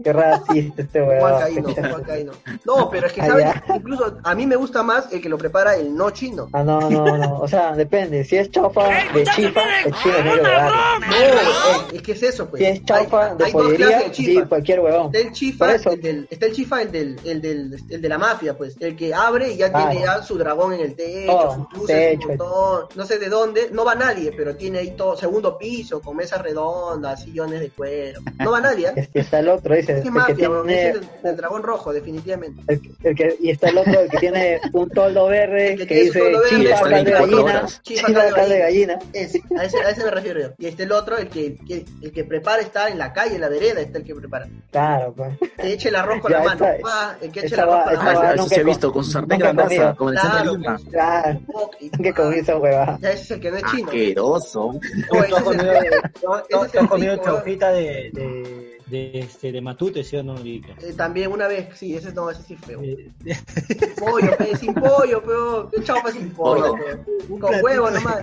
S1: Qué racista este
S3: Juan
S1: weón.
S3: Caíno, <laughs> Juan Caíno. No, pero es que,
S1: Ah,
S3: ¿sabes? Incluso a mí me gusta más el que lo prepara el no chino.
S1: Ah, no, no, no. O sea, depende. Si es chaufa de chifa, el chino tiene que pegarlo.
S3: No, eh, es que es eso, pues.
S1: Si es chaufa
S3: Hay-
S1: de
S3: hay
S1: pollería,
S3: de
S1: sí, cualquier huevón.
S3: Está el chifa, el del, está el chifa, el del, el del, el de la mafia, pues, el que abre y ya tiene ya su dragón en el techo,
S1: Oh,
S3: sus luces,
S1: techo.
S3: un montón, no sé de dónde, no va nadie, pero tiene ahí todo, segundo piso, con mesas redondas, sillones de cuero, no va nadie, ¿eh? <laughs>
S1: Este, está el otro, dice.
S3: Es
S1: El
S3: que
S1: que
S3: mafia, weón,
S1: tiene,
S3: ese es el, el dragón rojo, definitivamente.
S1: el, el que, y está el otro, el que tiene <laughs> un toldo verde
S3: que
S1: que dice chifa,
S9: está
S1: cal de
S9: 24
S1: gallina.
S3: Chifa, cal de
S1: cal de gallina.
S3: Ese, a, ese, a ese me refiero yo. Y este el otro, el que, que- el que prepara está en la calle, en la vereda, está el que prepara.
S1: Claro, pues.
S3: Que eche el arroz con
S1: Ya,
S3: la mano.
S1: esa-
S3: pa, el que eche el arroz con la mano.
S9: Ah, eso se ha
S1: he
S9: visto con su sartén
S1: comido.
S9: como en el centro de Lima.
S1: Claro. Que comí esa huevada.
S3: Ya ese es el que no es chino.
S9: Asqueroso.
S3: No,
S4: ¿Tú
S3: ese
S4: has
S3: es el
S4: comido, chaufita de, de, de, este, de matute, ¿sí o no?
S3: Eh, también una vez, sí, ese no, ese sí es feo.
S4: Eh, <laughs>
S3: Pollo, pe, sin pollo, pero qué chaufa sin pollo, pe. Con huevo nomás.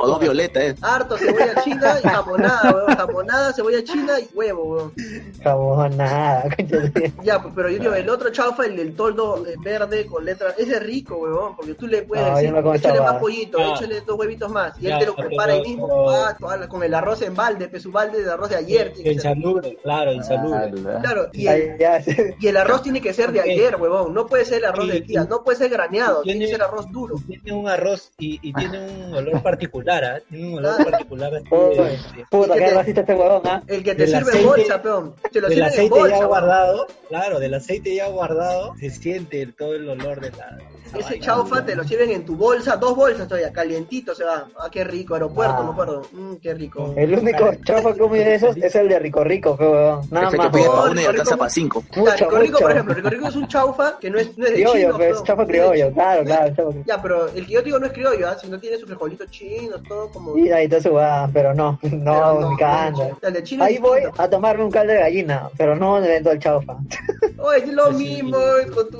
S9: O dos violeta, eh.
S3: Harto cebolla china y jamonada, weón. Jamonada, cebolla china y huevo, weón.
S1: Jamón, nada. concha de madre.
S3: Ya, pues, pero yo digo, el otro chaufa, el del toldo verde con letras, ese es rico, weón, porque tú le puedes
S1: No,
S3: decir,
S1: no
S3: échale más pollito,
S4: Ah.
S3: échale dos huevitos más, y
S4: Ya,
S3: él te lo prepara ahí mismo,
S4: pero-
S3: ah, con el arroz en balde, pues su balde de arroz de ayer. tiene que ser.
S4: Insalubre, claro, insalubre.
S2: Ala.
S3: Claro, y
S1: Ay,
S3: el, y el arroz tiene que ser de ayer, huevón, no puede ser el arroz
S4: Y-
S3: del día, no puede ser graneado,
S4: tiene-
S3: tiene que ser arroz duro.
S4: Tiene un arroz y, y tiene un olor particular, ¿ah? Tiene un olor particular.
S1: Puta,
S3: que
S1: qué racista este huevón, ¿ah?
S3: El que te
S4: Del
S3: sirve en
S4: aceite-
S3: bolsa, peón, te lo
S4: del
S3: sirven en
S4: aceite
S3: bolsa.
S4: ya
S3: huevón.
S4: guardado, claro, del aceite ya guardado, se siente todo el olor de la.
S3: Ese chaufa te lo sirven en tu bolsa, dos bolsas todavía, calientito se va. Ah, qué rico, aeropuerto,
S1: Ah.
S3: me acuerdo. Mm, qué rico.
S1: El único chaufa que comí de esos es el de Rico Rico, fue huevón. Nada
S9: que
S1: más.
S3: No,
S9: para uno y
S3: rico,
S9: alcanza
S3: rico.
S9: para cinco.
S3: Ya,
S1: Mucho,
S3: Rico Rico,
S1: mucho.
S3: por ejemplo, Rico Rico es un chaufa que no es, no es de
S1: Criollo,
S3: chino,
S1: pues,
S3: peón.
S1: chaufa
S3: Es de-
S1: criollo, claro, claro, chaufa.
S3: Ya, pero el que yo digo no es criollo, ¿ah? sino tiene sus frijolitos chinos, todo como...
S1: Y ahí está su huevada, pero <laughs> no,
S3: Pero
S1: no, me
S3: es
S1: Ahí voy a tomarme un caldo de gallina, pero no en el evento del chaufa.
S3: Oye, es lo <laughs>
S4: Sí.
S3: mismo, con tu,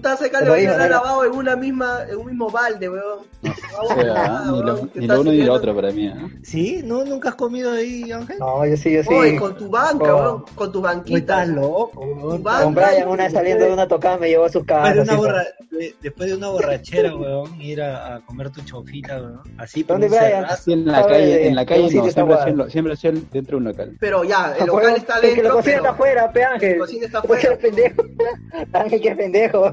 S1: Lo
S3: de
S1: dijo,
S3: gallina
S1: ¿no?
S3: lavado en una misma, en un mismo balde, weón.
S2: O sea, ni lo, ni lo uno ni lo otro para mí. ¿eh?
S4: ¿Sí? ¿No? ¿Nunca has comido ahí, Ángel?
S1: No, yo sí, yo sí.
S3: Oye, con tu banca,
S1: Oh.
S3: weón, con tu banquita.
S4: estás loco,
S1: Con Brian una vez saliendo de una tocada me llevó a su casa.
S4: Después de, una borra- de- después de una borrachera, weón, ir a, a comer tu chaufita, weón. Así
S1: ¿Dónde, Brian?
S2: Así en la calle, en la calle no, siempre
S1: guardado.
S2: hacen, lo- siempre hacen dentro de un local.
S3: Pero ya, el
S1: Ah,
S3: local
S1: huevón,
S3: está
S1: El que
S3: dentro,
S1: lo cocina está afuera, pe <laughs> Ángel.
S3: El que cocina está
S1: ¿Por qué
S3: afuera.
S1: eres pendejo? Ángel, que es pendejo,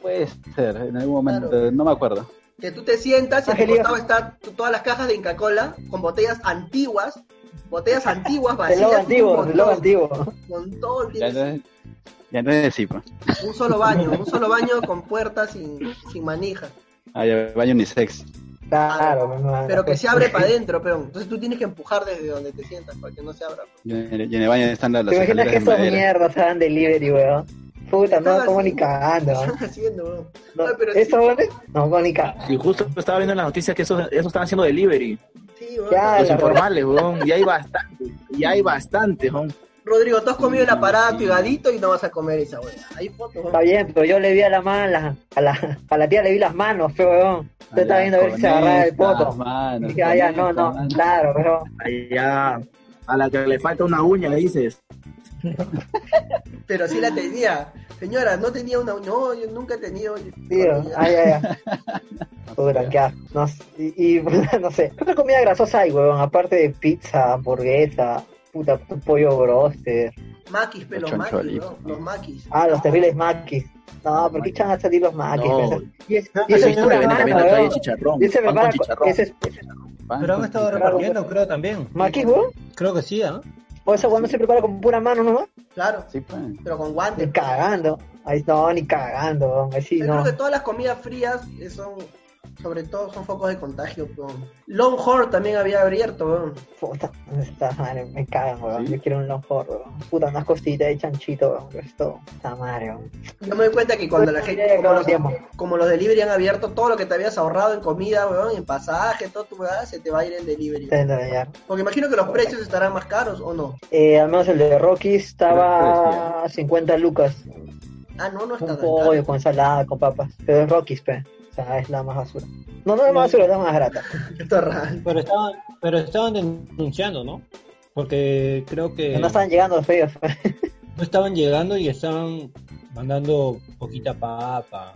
S2: puede ser, en algún momento, no me acuerdo.
S3: Que tú te sientas y a tu costado están todas las cajas de Inca Cola con botellas antiguas, botellas antiguas <laughs>
S1: El logo
S3: vacías. un
S1: antiguo, el logo
S3: montón,
S1: antiguo.
S2: Ya,
S3: tienes-
S2: entonces, Ya entonces sí, pues.
S3: Un solo baño, un solo <laughs> baño con puertas sin, sin manija.
S2: Ah, ya, baño unisex.
S1: Claro, mi hermano.
S3: Pero que se abre para adentro, peón. Entonces tú tienes que empujar desde donde te sientas para que no se abra.
S2: Y en el, el baño están las,
S1: ¿Te imaginas que
S2: madera.
S1: mierdas hagan delivery, weón? Puta, no,
S3: Están
S1: como ni
S3: haciendo-
S1: cagando.
S3: ¿Qué <laughs>
S1: weón.
S3: están haciendo?
S1: No,
S3: Ay, pero
S1: ¿Eso,
S3: sí?
S1: No, como ni cagando.
S9: Y justo estaba viendo en las noticias que eso, eso están haciendo delivery.
S3: sí, weón.
S1: Ya,
S9: Los
S1: la
S9: informales, weón. Y hay bastante. Y hay bastante, weón.
S3: Rodrigo, tú has comido el aparato y gadito y no vas a comer esa weón. Hay fotos.
S1: Está bien, pero yo le vi a la mano, la- a la, a la tía le vi las manos, feo, weón. Yo estaba viendo a ver si se agarraba el poto.
S2: Mano,
S1: Dije, ya, no, no, claro, pero
S9: Allá, a la que le falta una uña, dices. <laughs>
S3: Pero sí la tenía. Señora, no tenía una. No, yo nunca he tenido.
S1: tío, ay, ay, ay. Puta, qué asco. No, sé, y, y, <laughs> no sé, ¿qué otra comida grasosa hay, weón? Aparte de pizza, hamburguesa, puta, pollo broster.
S3: Maquis, pero los
S2: Los
S3: maquis. ¿no? Los maquis.
S1: Ah, los terribles maquis. No, ¿por qué echan a salir los maquis?
S9: No.
S1: Y es,
S4: No,
S1: y ese
S4: pero
S1: es pura
S4: que
S1: weón.
S9: chicharrón.
S1: Y ese
S9: pan con
S1: prepara,
S9: chicharrón.
S1: ese es,
S2: Pan
S4: Pero han estado repartiendo, creo también.
S1: maquis, weón.
S4: Creo que sí, ¿ah?
S1: O esa weón no se prepara con pura mano nomás.
S3: Claro,
S2: Sí, pues.
S3: pero con
S1: Ni
S3: guantes.
S1: cagando. Ahí no, ni cagando. Así
S3: Yo
S1: no.
S3: creo que todas las comidas frías son, sobre todo, son focos de contagio. weón. Longhorn también había abierto, weón.
S1: Puta, esta madre, me cagan, weón.
S2: ¿Sí?
S1: Yo quiero un longhorn, weón. Puta, unas costillitas de chanchito, weón. Esto, esta madre, weón.
S3: Yo me doy cuenta que cuando la
S1: Pues,
S3: gente, como los, como los delivery han abierto, todo lo que te habías ahorrado en comida, weón, en pasaje, todo tu weá, se te va a ir en delivery. Porque imagino que los precios estarán más caros, ¿o no?
S1: Eh, al menos el de Rocky estaba a 50 lucas.
S3: Ah, no, no está tan
S1: pollo
S3: caro.
S1: con ensalada, con papas. Pero es Rockies, pe. O sea, es la más basura. No, no es la más basura, es la más grata. <laughs>
S3: Esto es raro.
S4: Pero estaban, pero estaban denunciando, ¿no? Porque creo que
S1: No están llegando los feos. <laughs>
S4: no estaban llegando y estaban mandando poquita papa.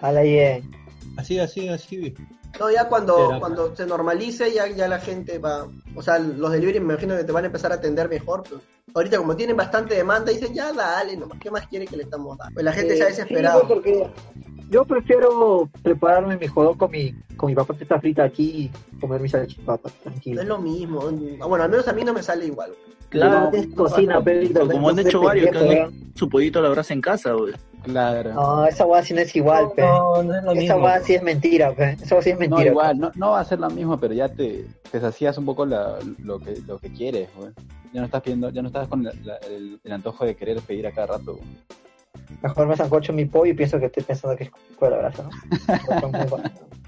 S1: A la bien.
S4: Así, así, así.
S3: No, ya cuando,
S4: Era-
S3: cuando se normalice, ya, ya la gente va. O sea, los delivery me imagino que te van a empezar a atender mejor. Pero ahorita, como tienen bastante demanda, dicen ya dale, nomás, ¿qué más quiere que le estamos dando? Pues la gente se ha
S1: Eh,
S3: desesperado.
S1: sí, porque yo prefiero prepararme mi jodón con mi, con mi papita frita aquí y comer mis salchipapas,
S3: No
S1: tranquilo.
S3: es lo mismo. Bueno, al menos a mí no me sale igual.
S1: Claro, no cocina.
S9: Como han
S1: no
S9: hecho varios, que han hecho su pollito a la brasa en casa, güey.
S2: Claro.
S1: No, esa weá sí no es igual, pe.
S4: No, no es lo
S1: Esa
S4: mismo.
S1: weá sí es mentira, pe. Esa sí es
S2: No,
S1: mentira.
S2: igual, no, no va a ser lo mismo, pero ya te, te sacías un poco la- lo, que, lo que quieres, güey. Ya no estás pidiendo, ya no estás con la- la- el, el antojo de querer pedir a cada rato. güey.
S1: Mejor me sancocho mi pollo y pienso que estoy pensando que es pollo abrazo, ¿no?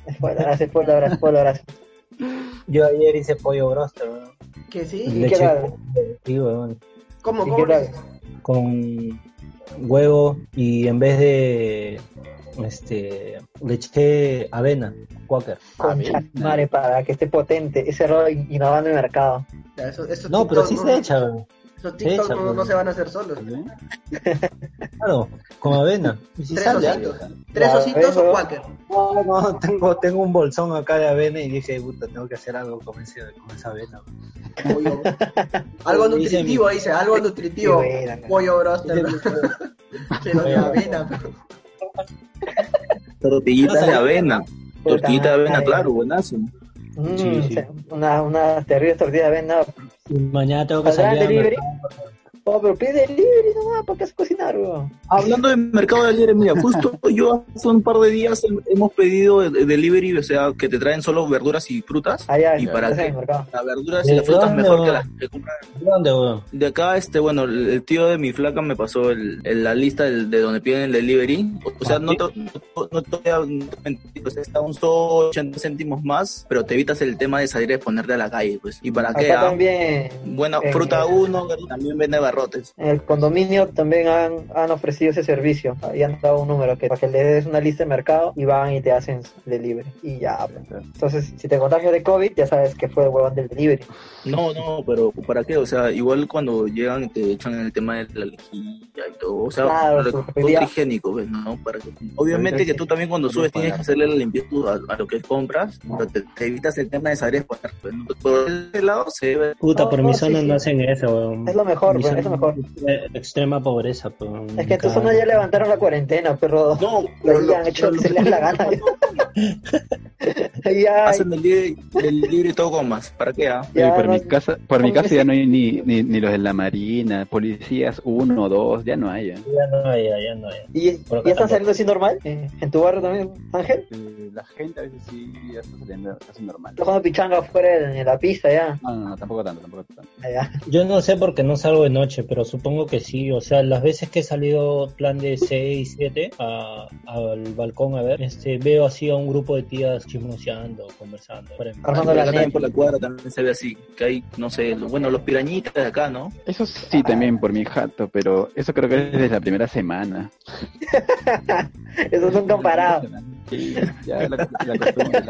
S1: Es pollo abrazo, es pollo abrazo, es pollo abrazo.
S4: Yo ayer hice pollo broster, weón.
S3: Que sí.
S1: ¿Y
S4: Leche
S1: qué tal?
S4: Sí, weón.
S3: ¿Cómo,
S1: ¿Y
S3: cómo?
S4: Con huevo y en vez de este le eché avena.
S1: Concha madre, para que esté potente. Ese error innovando el mercado.
S3: Ya, eso- esos
S4: No, pero sí se echa, weón.
S3: Esos
S4: se
S3: TikTok
S4: echa,
S3: no, no se van a hacer solos.
S4: Claro, con avena. Y si
S3: Tres
S4: sale,
S3: ositos. ¿Tres ositos
S1: ¿ves,
S3: o? Quaker?
S4: No, no, tengo, tengo un bolsón acá de avena y dije, puta, tengo que hacer algo con, ese, con esa avena.
S3: Pollo. <laughs> Algo nutritivo,
S4: mi-
S3: dice, algo nutritivo.
S1: Buena,
S3: Pollo broster. Pero de avena. <laughs>
S9: Tortillitas de avena. Tortillita de avena, claro, buenazo.
S1: Mm,
S4: Sí, sí.
S1: Una, una terrible tortilla de avena.
S4: Mañana tengo que
S1: ¿Saldrá
S4: salir mercado.
S1: Oh, pero pide delivery nomás, ¿para qué es cocinar, weón?
S9: Hablando de mercado de libre, mira, justo <laughs> yo hace un par de días hem- hemos pedido el- el delivery, o sea, que te traen solo verduras y frutas.
S1: Allá,
S9: ¿Y para
S1: ese es
S9: qué?
S1: el mercado.
S9: Las verduras y
S4: ¿De
S9: las frutas
S4: dónde,
S9: mejor que las que compran.
S4: ¿De dónde, weón?
S9: De acá, este, bueno, el, el tío de mi flaca me pasó el, la lista de donde piden el delivery. O sea, no te, no, no te voy a mentir, pues está un solo 80 céntimos más, pero te evitas el tema de salir a exponerte a la calle, pues. ¿Y para qué?
S1: Acá
S9: ah?
S1: también,
S9: Buena
S1: en-
S9: fruta uno, también vende
S1: en el condominio también han, han ofrecido ese servicio. Y han dado un número que para que le des una lista de mercado y van y te hacen delivery. Y ya, pues. Entonces, si te contagias de COVID, ya sabes que fue el huevón del delivery.
S9: No, no, pero ¿para qué? O sea, igual cuando llegan te echan el tema de la lejía y todo. O sea,
S1: Claro,
S9: lo- todo higiénico, ¿ves? ¿no? Para que, obviamente que tú también cuando subes tienes que hacerle la limpieza a, a lo que compras, pero te, te evitas el tema de salir a. Pues, ¿no? Por ese lado se ve.
S4: Puta,
S1: No,
S4: por
S1: no,
S4: mi zona
S1: sí.
S4: no hacen eso, weón.
S1: Es lo mejor,
S4: Mi zona
S1: es lo mejor.
S4: Extrema pobreza, pues.
S1: Es que tu zona ya levantaron la cuarentena, perro.
S9: No, pero lo-
S1: han hecho lo que
S9: pero
S1: se les da la gana. <laughs> <laughs> Ya,
S9: hacen el libre, el libre y todo con más. ¿Para qué? ah?
S2: Oye, por
S1: no-
S2: mi casa, por mi
S1: no
S2: casa ya no hay ni, ni, ni los de la marina, policías uno, dos, ya no no hay. ¿eh?
S4: Ya no hay, ya no hay.
S1: ¿Y, ¿y
S4: acá
S1: están saliendo así normal? ¿En, en tu barrio también, Ángel?
S2: Eh, la gente a veces sí ya está saliendo casi normal.
S1: ¿Estás jugando pichanga afuera en, en la pista ya?
S2: No, no, no, tampoco tanto, tampoco tanto.
S1: Allá.
S4: Yo no sé porque no salgo de noche, pero supongo que sí. O sea, las veces que he salido plan de 6, 7 a- al balcón a ver, este, veo así a un grupo de tías chismoseando, conversando. Por ejemplo.
S1: Armando la
S9: también por la cuadra también se ve así, que hay, no sé, lo- bueno, los pirañitas de acá, ¿no?
S2: Eso sí, también por mi jato, pero eso creo que es desde la primera semana. <laughs>
S1: Esos son comparados.
S2: Sí, ya la, la costumbre.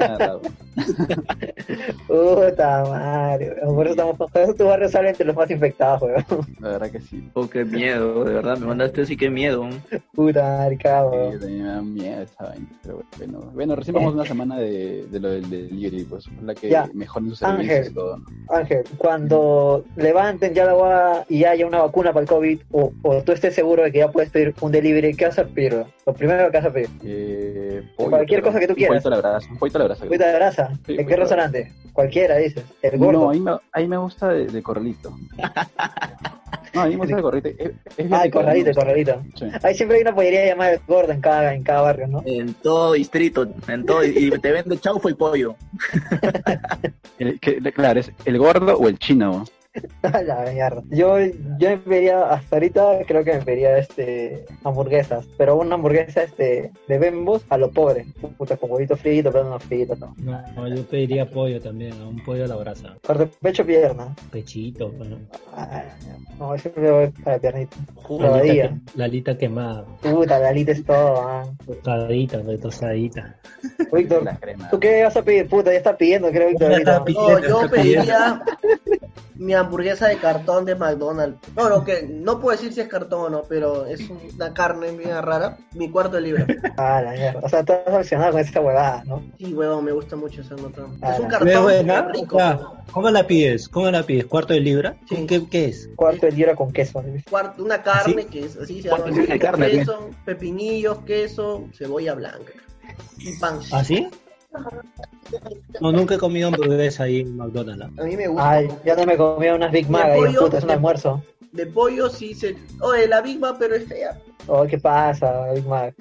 S1: Puta madre, weón. Por eso, estamos, por eso tu barrio sale entre los más infectados, weón.
S2: La verdad que sí.
S9: Oh, qué miedo, de verdad, me mandaste así, qué miedo.
S1: Puta madre,
S2: Sí,
S1: cabrón.
S2: yo también me da miedo esa vaina. Pero bueno, bueno recién vamos una semana de, de lo del delivery, pues la que
S1: Ya.
S2: mejoren sus servicios
S1: Ángel.
S2: y todo. ¿no?
S1: Ángel, cuando levanten ya la agua y haya una vacuna para el COVID, o, o tú estés seguro de que ya puedes pedir un delivery, ¿qué vas a pedir? Lo primero que vas a pedir.
S2: Eh, pollo,
S1: Cualquier cosa que tú
S2: un
S1: quieras.
S2: pollito a la brasa, un pollito a la brasa.
S1: ¿En qué restaurante? Cualquiera, dices. El gordo.
S2: No, ahí me, ahí me gusta de, de corralito. <laughs> No, a mí me gusta de corralito. Es, es
S1: ah, el corralito, el corralito.
S2: Sí.
S1: Ahí siempre hay una pollería llamada el gordo en cada, en cada barrio, ¿no?
S9: En todo distrito, en todo, y te vende chaufa y pollo. <laughs>
S2: El- que- claro, es el gordo o el chino. <laughs>
S1: A la mierda. Yo, yo me pediría, hasta ahorita creo que me pediría este hamburguesas, pero una hamburguesa este de Bembos a lo pobre. Puta, con huevito frito, pero no frito, no.
S4: No, no, yo pediría pollo también, ¿no? un pollo a la brasa.
S1: Corte pecho pierna.
S4: Pechito, bueno.
S1: Ah, no, ese me voy para piernita.
S4: La alita, que- la alita quemada,
S1: Puta, la alita es todo, ah.
S4: tostadita, de tostadita.
S1: Víctor. ¿tú qué vas a pedir? Puta, ya está pidiendo, creo, Víctor.
S3: No, yo pediría mi hamburguesa de cartón de McDonald's. No, no, que no puedo decir si es cartón o no, pero es una carne bien rara. Mi cuarto de libra. <laughs>
S1: Ah, la mierda. O sea, estás aficionado con esa huevada, ¿no?
S3: Sí, huevón, me gusta mucho esa nota.
S1: Ah,
S3: Es un
S1: la-
S3: cartón
S4: buena,
S3: rico.
S4: o sea, ¿Cómo la pides? ¿Cómo la pides? ¿Cuarto de libra?
S3: Sí.
S4: ¿Qué, qué es?
S1: Cuarto de libra con queso.
S3: Cuarto- una carne que es así se llama.
S9: ¿Cuánto tiene carne,
S3: queso, pepinillos, queso, cebolla blanca. Y pan.
S4: ¿Así? No, nunca he comido hamburguesa ahí en McDonald's.
S3: A mí me gusta.
S1: Ay, ya no me comí unas Big Mac
S3: ¿Y el
S1: ahí,
S3: pollo?
S1: puta, es un almuerzo.
S3: De pollo sí se. Oye, la Big Mac, pero es fea.
S1: Oh, ¿qué pasa, Big Mac?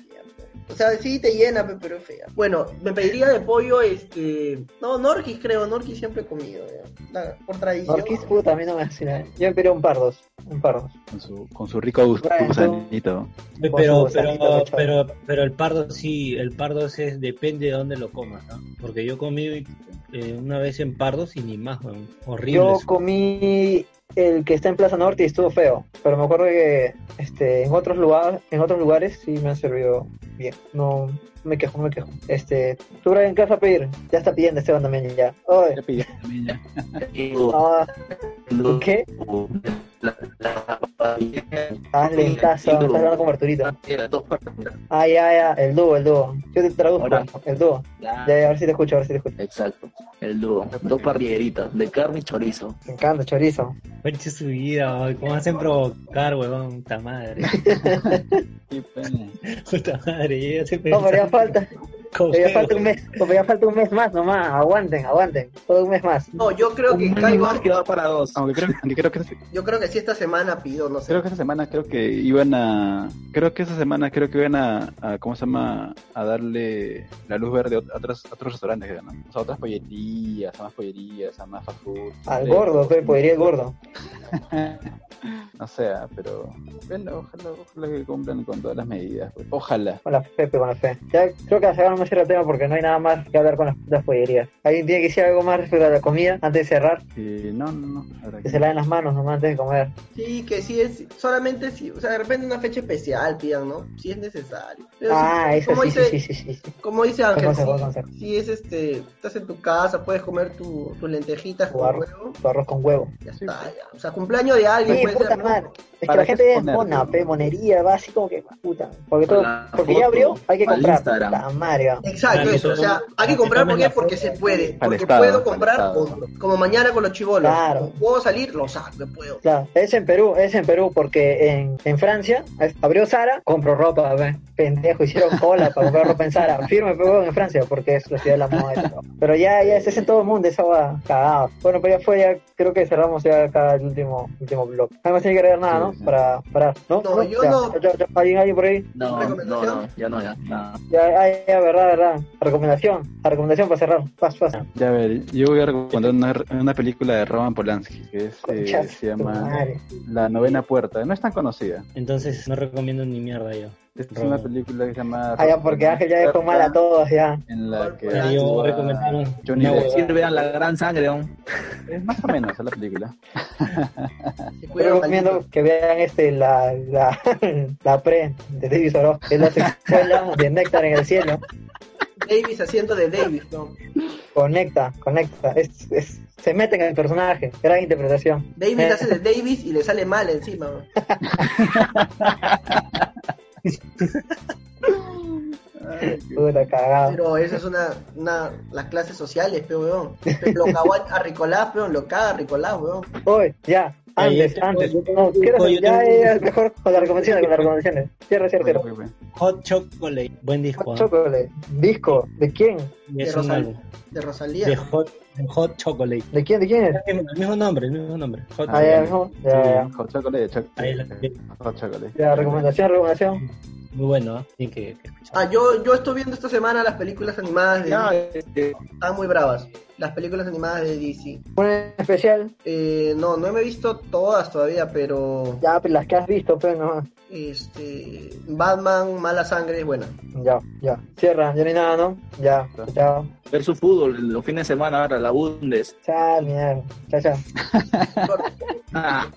S3: O sea, sí te llena, pe- pero es fea. Bueno, me pediría de pollo, este. No, Norquis creo, Norquis siempre he comido, ya. La- por tradición.
S1: Norquis, puta, a mí no me hace nada. Yo me pediría un pardos. Un pardos.
S2: Con su, con su rico gus-
S1: Bueno.
S2: gusanito.
S4: Pero, pero, pero, pero, pero el pardo sí, el pardo es, depende de dónde lo comas, ¿no? Porque yo comí eh, una vez en pardos y ni más, weón. horrible.
S1: Yo
S4: eso.
S1: comí el que está en Plaza Norte estuvo feo. Pero me acuerdo que este, en otros lugares, en otros lugares sí me han servido bien. No me quejo, me quejo. Este, tú Brian, ¿qué vas a pedir? Ya está pidiendo Esteban también ya. Oye,
S2: Ya pedí también ya.
S1: ah, ¿qué? Hazle caso, estás hablando con Arturito. Ah, ya, ya, el dúo, el dúo. Yo te traduzco,
S9: Ahora.
S1: el dúo. Ya, ya, a ver si te escucho, a ver si te escucho.
S9: Exacto, el dúo. Dos parrilleritas de carne y chorizo.
S1: Me encanta, chorizo.
S4: Conche su vida, weón. ¿cómo hacen provocar, weón? Puta madre.
S2: Qué <laughs> pena.
S4: Puta madre, yo
S1: No, pero ya falta,
S4: Feo.
S1: falta un mes, ya falta un mes más nomás. Aguanten, aguanten. Todo un mes más.
S3: No, yo creo que
S9: Un
S3: caigo.
S9: más que va para dos.
S2: Aunque creo, aunque creo que
S3: Yo creo que sí esta semana pido, no sé.
S2: creo que esa semana creo que iban a creo que esa semana creo que iban a, a ¿cómo se llama? a darle la luz verde a otros a otros restaurantes ¿no? o sea, a otras pollerías a más pollerías a más fast food
S1: Al
S2: Sí.
S1: gordo, pues, podría el gordo. <laughs>
S2: no sé ah, pero bueno, ojalá, ojalá que cumplan con todas las medidas pues. ojalá
S1: Con la fe, pe, con la fe. Ya creo que la semana no cierra el tema porque no hay nada más que hablar con las, las pollerías. ¿Alguien tiene que decir algo más respecto a la comida antes de cerrar?
S2: Eh, no no no
S1: Que se laven las manos nomás antes de comer.
S3: Sí, que sí es. Solamente si. O sea, de repente una fecha especial pidan, ¿no? Si es necesario. Pero
S1: Ah, eso
S3: como
S1: sí,
S3: dice,
S1: sí, sí, sí, sí.
S3: Como dice Ángel, si, es este. Estás en tu casa, puedes comer tu, tus lentejitas
S1: Tu
S3: con
S1: arroz,
S3: huevo.
S1: tu arroz con huevo.
S3: Ya
S2: Sí,
S3: está, ya. O sea, cumpleaños de alguien
S1: Sí,
S3: puede
S1: puta
S3: ser, ¿no?
S1: madre. Es que
S2: ¿Para
S1: la gente es mona, pe, monería, va así como que, puta. Porque, todo, porque
S9: foto
S1: ya abrió, hay que comprar.
S9: Instagram.
S1: Puta madre,
S3: Exacto,
S4: Claro,
S3: eso. O sea, hay que comprar porque
S4: foto.
S3: se puede. Porque
S2: estado,
S3: puedo comprar. Como mañana con los chivolos.
S1: Claro.
S3: Puedo salir, lo saco, puedo.
S1: Claro, es en Perú, es en Perú, porque en, en Francia es- abrió Sara, compró ropa, ve. pendejo, hicieron cola para comprar ropa en Sara. Firme, pero en Francia, porque es la ciudad de la moda. Pero ya, ya, es en todo el mundo, esa va cagado. Bueno, pues ya fue, ya creo que cerramos ya acá el último, último blog. Además tiene que agregar nada, ¿no?
S2: Sí, sí.
S1: Para, para, ¿no?
S3: No, yo
S1: Ya,
S3: no.
S1: ya, ya, ¿Alguien, alguien por ahí?
S9: No, no, no, ya no, ya. nada.
S1: Ya, ah, ya, verdad, verdad. Recomendación, la recomendación para cerrar. Pas, pas.
S2: Ya a ver, yo voy a recomendar una, una película de Roman Polanski que es, eh, se llama
S1: madre.
S2: La Novena Puerta. No es tan conocida.
S4: Entonces no recomiendo ni mierda yo.
S2: Es
S4: Roman.
S2: una película que se llama.
S1: Ah, ya, porque Ángel ya dejó mal a todos, ya.
S2: En la que
S4: Ya, yo recomendaron
S2: Johnny Depp.
S9: Sí, vean la gran sangre, ¿no?
S2: Es más o menos es la película.
S1: Yo recomiendo que vean este la, la, <laughs> la pre de David Oro, que es la secuela <laughs> de Néctar en el cielo.
S3: Davis haciendo de Davis, ¿no?
S1: Conecta, conecta. Es, es, se mete en el personaje. Gran interpretación.
S3: Davis
S1: Eh,
S3: hace de Davis y le sale mal encima. <laughs> Pero esa es una, una las clases sociales, pero weón. Lo caguán a Ricolás, pero lo caga a Ricolás, weón.
S1: Hoy, ya. Antes,
S4: está,
S1: antes. No,
S4: yo
S1: ya
S4: tengo-
S1: es mejor con las recomendaciones, con las recomendaciones. Cierra, cierra, cierra.
S4: Hot Chocolate, buen disco. ¿ah?
S1: Chocolate. Disco. ¿De quién?
S3: De Rosal-
S4: álbum.
S3: De Rosalía.
S4: De Hot, de Hot Chocolate.
S1: ¿De quién? ¿De quién es?
S4: El mismo nombre, el mismo nombre. Hot
S1: Ah, ya,
S4: Chocolate.
S1: no, ya, ya.
S2: Hot chocolate, choc-
S4: Ahí la-
S2: hot chocolate.
S1: Ya, recomendación, recomendación.
S4: Muy bueno, ¿ah? Tienen que.
S3: Ah, yo, yo estoy viendo esta semana las películas animadas de
S9: Ya,
S3: Disney.
S9: este,
S3: Están muy bravas. Las películas animadas de DC.
S1: Una especial.
S3: Eh, no, no me he visto todas todavía, pero
S1: Ya, pues las que has visto, pues no.
S3: este Batman, Mala Sangre es buena.
S1: Ya, ya. Cierra, ya no hay nada, ¿no? Ya, chao.
S9: ver su fútbol los fines de semana ahora, la Bundes.
S1: Chao, mierda. Chao, chao. <laughs>
S9: Ah.